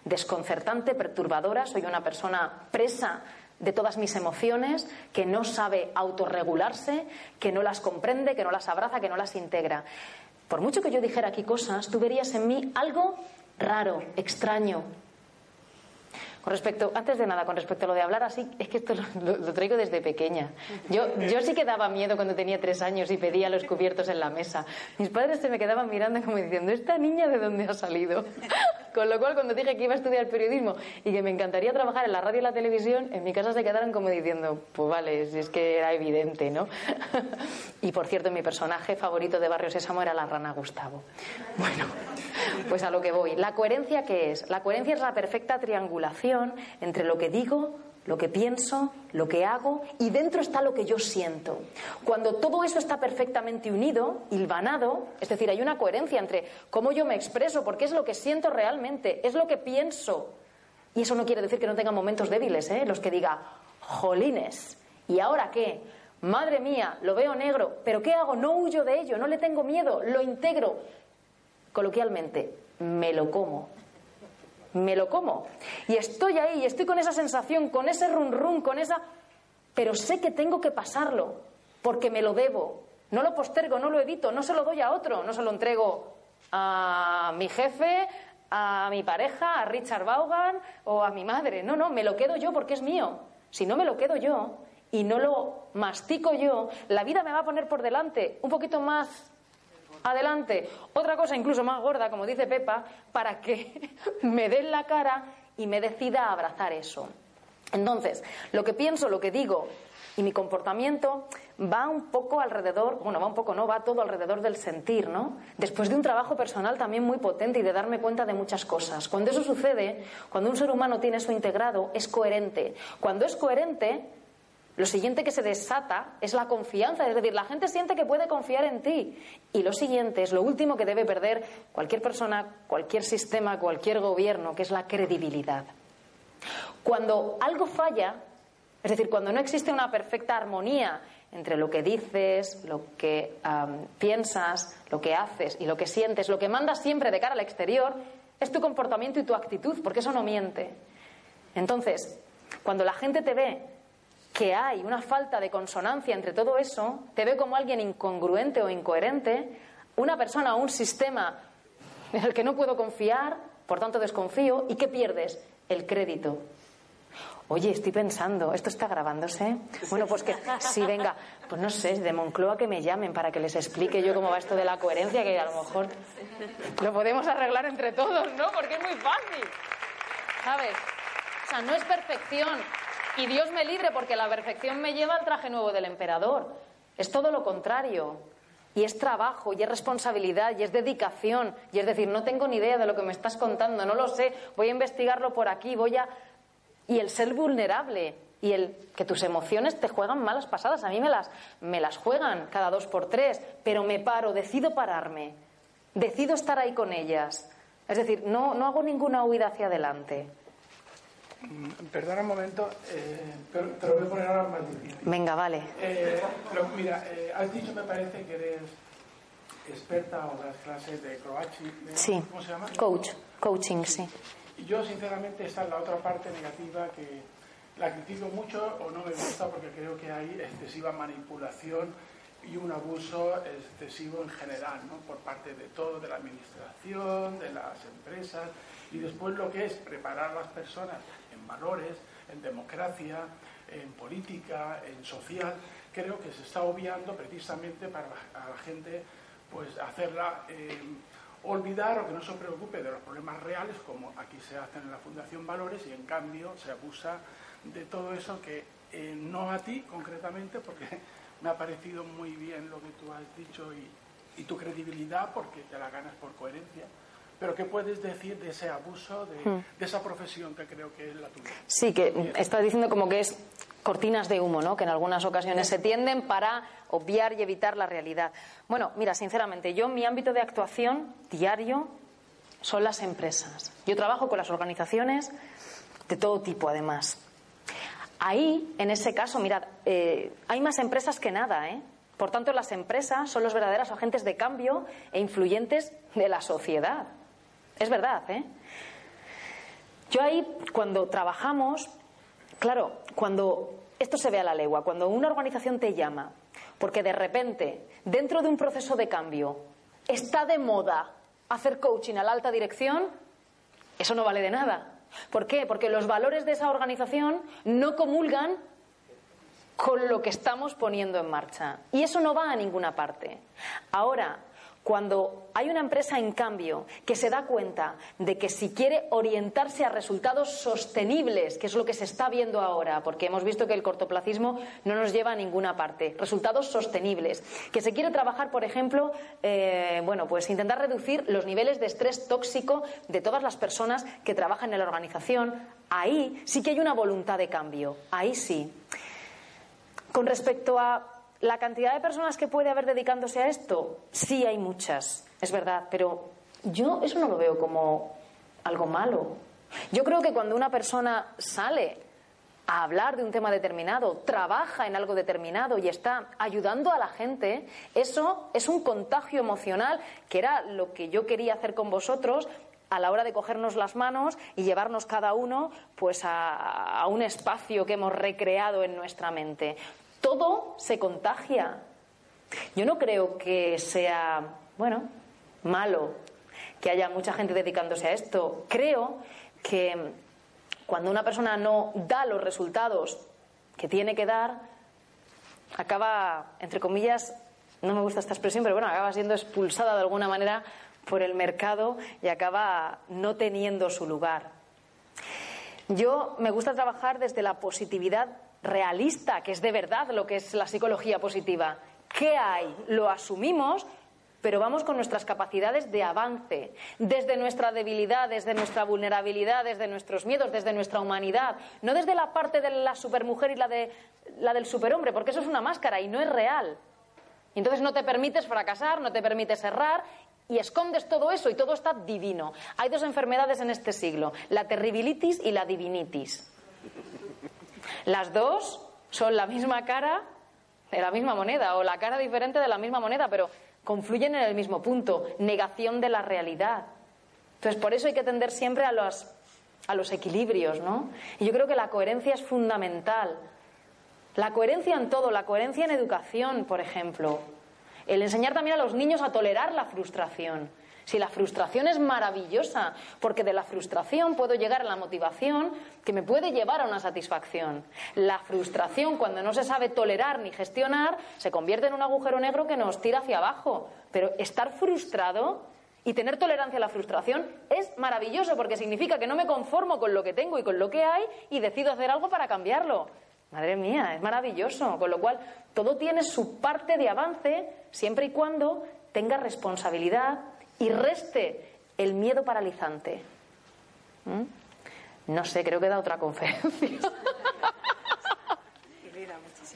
desconcertante, perturbadora, soy una persona presa de todas mis emociones, que no sabe autorregularse, que no las comprende, que no las abraza, que no las integra. Por mucho que yo dijera aquí cosas, tú verías en mí algo raro, extraño, con respecto, antes de nada, con respecto a lo de hablar así, es que esto lo, traigo desde pequeña. Yo, yo sí que daba miedo cuando tenía tres años y pedía los cubiertos en la mesa. Mis padres se me quedaban mirando como diciendo, ¿esta niña de dónde ha salido? <laughs> Con lo cual, cuando dije que iba a estudiar periodismo y que me encantaría trabajar en la radio y la televisión, en mi casa se quedaron como diciendo, pues vale, si es que era evidente, ¿no? <laughs> Y por cierto, mi personaje favorito de Barrio Sésamo era la rana Gustavo. Bueno, pues a lo que voy. ¿La coherencia qué es? La coherencia es la perfecta triangulación entre lo que digo, lo que pienso, lo que hago y dentro está lo que yo siento. Cuando todo eso está perfectamente unido, hilvanado, es decir, hay una coherencia entre cómo yo me expreso, porque es lo que siento realmente, es lo que pienso. Y eso no quiere decir que no tenga momentos débiles, ¿eh? los que diga, jolines, ¿y ahora qué? Madre mía, lo veo negro, pero ¿qué hago? No huyo de ello, no le tengo miedo, lo integro. Coloquialmente, me lo como. Me lo como. Y estoy ahí, y estoy con esa sensación, con ese run run, con esa. Pero sé que tengo que pasarlo, porque me lo debo. No lo postergo, no lo evito, no se lo doy a otro, no se lo entrego a mi jefe, a mi pareja, a Richard Vaughan o a mi madre. No, no, me lo quedo yo porque es mío. Si no me lo quedo yo y no lo mastico yo, la vida me va a poner por delante un poquito más adelante otra cosa incluso más gorda, como dice Pepa, para que <laughs> me den la cara y me decida a abrazar eso. Entonces, lo que pienso, lo que digo y mi comportamiento va un poco alrededor, bueno, va un poco, no, va todo alrededor del sentir, ¿no? Después de un trabajo personal también muy potente y de darme cuenta de muchas cosas. Cuando eso sucede, cuando un ser humano tiene eso integrado, es coherente. Cuando es coherente, lo siguiente que se desata es la confianza, es decir, la gente siente que puede confiar en ti. Y lo siguiente es lo último que debe perder cualquier persona, cualquier sistema, cualquier gobierno, que es la credibilidad. Cuando algo falla, es decir, cuando no existe una perfecta armonía entre lo que dices, lo que piensas, lo que haces y lo que sientes, lo que mandas siempre de cara al exterior, es tu comportamiento y tu actitud, porque eso no miente. Entonces, cuando la gente te ve que hay una falta de consonancia entre todo eso, te ve como alguien incongruente o incoherente, una persona o un sistema en el que no puedo confiar, por tanto desconfío, ¿y qué pierdes? El crédito. Oye, estoy pensando, ¿esto está grabándose? Bueno, pues que sí, venga, pues no sé, de Moncloa que me llamen para que les explique yo cómo va esto de la coherencia, que a lo mejor lo podemos arreglar entre todos, ¿no? Porque es muy fácil. ¿Sabes? O sea, no es perfección, y Dios me libre porque la perfección me lleva al traje nuevo del emperador. Es todo lo contrario. Y es trabajo, y es responsabilidad, y es dedicación. Y es decir, no tengo ni idea de lo que me estás contando, no lo sé, voy a investigarlo por aquí, voy a... Y el ser vulnerable, y el que tus emociones te juegan malas pasadas. A mí me las, me las juegan cada dos por tres, pero me paro, decido pararme, decido estar ahí con ellas. Es decir, no, no hago ninguna huida hacia adelante. Mm, perdona un momento, eh, pero te lo voy a poner ahora más difícil. Venga, vale. Eh, mira, eh, has dicho, me parece, que eres experta o das clases de croachi. Sí. ¿Cómo se llama? Coach, coaching, sí. Y yo, sinceramente, esta es la otra parte negativa que la critico mucho o no me gusta porque creo que hay excesiva manipulación y un abuso excesivo en general, ¿no? por parte de todo, de la administración, de las empresas, y después lo que es preparar a las personas valores, en democracia, en política, en social, creo que se está obviando precisamente para a la gente pues hacerla eh, olvidar o que no se preocupe de los problemas reales como aquí se hacen en la Fundación Valores y en cambio se abusa de todo eso que eh, no a ti concretamente porque <laughs> me ha parecido muy bien lo que tú has dicho y tu credibilidad porque te la ganas por coherencia pero ¿qué puedes decir de ese abuso, de, hmm. de, esa profesión que creo que es la tuya? Sí, que estás diciendo como que es cortinas de humo, ¿no? Que en algunas ocasiones se tienden para obviar y evitar la realidad. Bueno, mira, sinceramente, yo mi ámbito de actuación diario son las empresas. Yo trabajo con las organizaciones de todo tipo, además. Ahí, en ese caso, mirad, eh, hay más empresas que nada, ¿eh? Por tanto, las empresas son los verdaderos agentes de cambio e influyentes de la sociedad. Es verdad, ¿eh? Yo ahí, cuando trabajamos, claro, cuando esto se ve a la legua, cuando una organización te llama, porque de repente, dentro de un proceso de cambio, está de moda hacer coaching a la alta dirección, eso no vale de nada. ¿Por qué? Porque los valores de esa organización no comulgan con lo que estamos poniendo en marcha. Y eso no va a ninguna parte. Ahora, cuando hay una empresa, en cambio, que se da cuenta de que si quiere orientarse a resultados sostenibles, que es lo que se está viendo ahora, porque hemos visto que el cortoplacismo no nos lleva a ninguna parte, resultados sostenibles, que se quiere trabajar, por ejemplo, eh, bueno, pues intentar reducir los niveles de estrés tóxico de todas las personas que trabajan en la organización, ahí sí que hay una voluntad de cambio, ahí sí. Con respecto a la cantidad de personas que puede haber dedicándose a esto, sí hay muchas, es verdad, pero yo eso no lo veo como algo malo. Yo creo que cuando una persona sale a hablar de un tema determinado, trabaja en algo determinado y está ayudando a la gente, eso es un contagio emocional, que era lo que yo quería hacer con vosotros a la hora de cogernos las manos y llevarnos cada uno pues a, a un espacio que hemos recreado en nuestra mente todo se contagia. Yo no creo que sea, bueno, malo que haya mucha gente dedicándose a esto. Creo que cuando una persona no da los resultados que tiene que dar, acaba, entre comillas, no me gusta esta expresión, pero bueno, acaba siendo expulsada de alguna manera por el mercado y acaba no teniendo su lugar. Yo me gusta trabajar desde la positividad realista, que es de verdad lo que es la psicología positiva. ¿Qué hay? Lo asumimos, pero vamos con nuestras capacidades de avance, desde nuestra debilidad, desde nuestra vulnerabilidad, desde nuestros miedos, desde nuestra humanidad, no desde la parte de la supermujer y la, de, la del superhombre, porque eso es una máscara y no es real. Y entonces no te permites fracasar, no te permites errar y escondes todo eso y todo está divino. Hay dos enfermedades en este siglo, la terribilitis y la divinitis. Las dos son la misma cara de la misma moneda o la cara diferente de la misma moneda, pero confluyen en el mismo punto, negación de la realidad. Entonces, por eso hay que atender siempre a los, a los equilibrios, ¿no? Y yo creo que la coherencia es fundamental. La coherencia en todo, la coherencia en educación, por ejemplo. El enseñar también a los niños a tolerar la frustración. Si la frustración es maravillosa, porque de la frustración puedo llegar a la motivación que me puede llevar a una satisfacción. La frustración, cuando no se sabe tolerar ni gestionar, se convierte en un agujero negro que nos tira hacia abajo. Pero estar frustrado y tener tolerancia a la frustración es maravilloso, porque significa que no me conformo con lo que tengo y con lo que hay y decido hacer algo para cambiarlo. Madre mía, es maravilloso. Con lo cual, todo tiene su parte de avance siempre y cuando tenga responsabilidad, y reste el miedo paralizante. ¿Mm? No sé, creo que da otra conferencia. <laughs>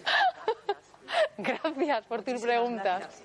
<laughs> Gracias por tus preguntas.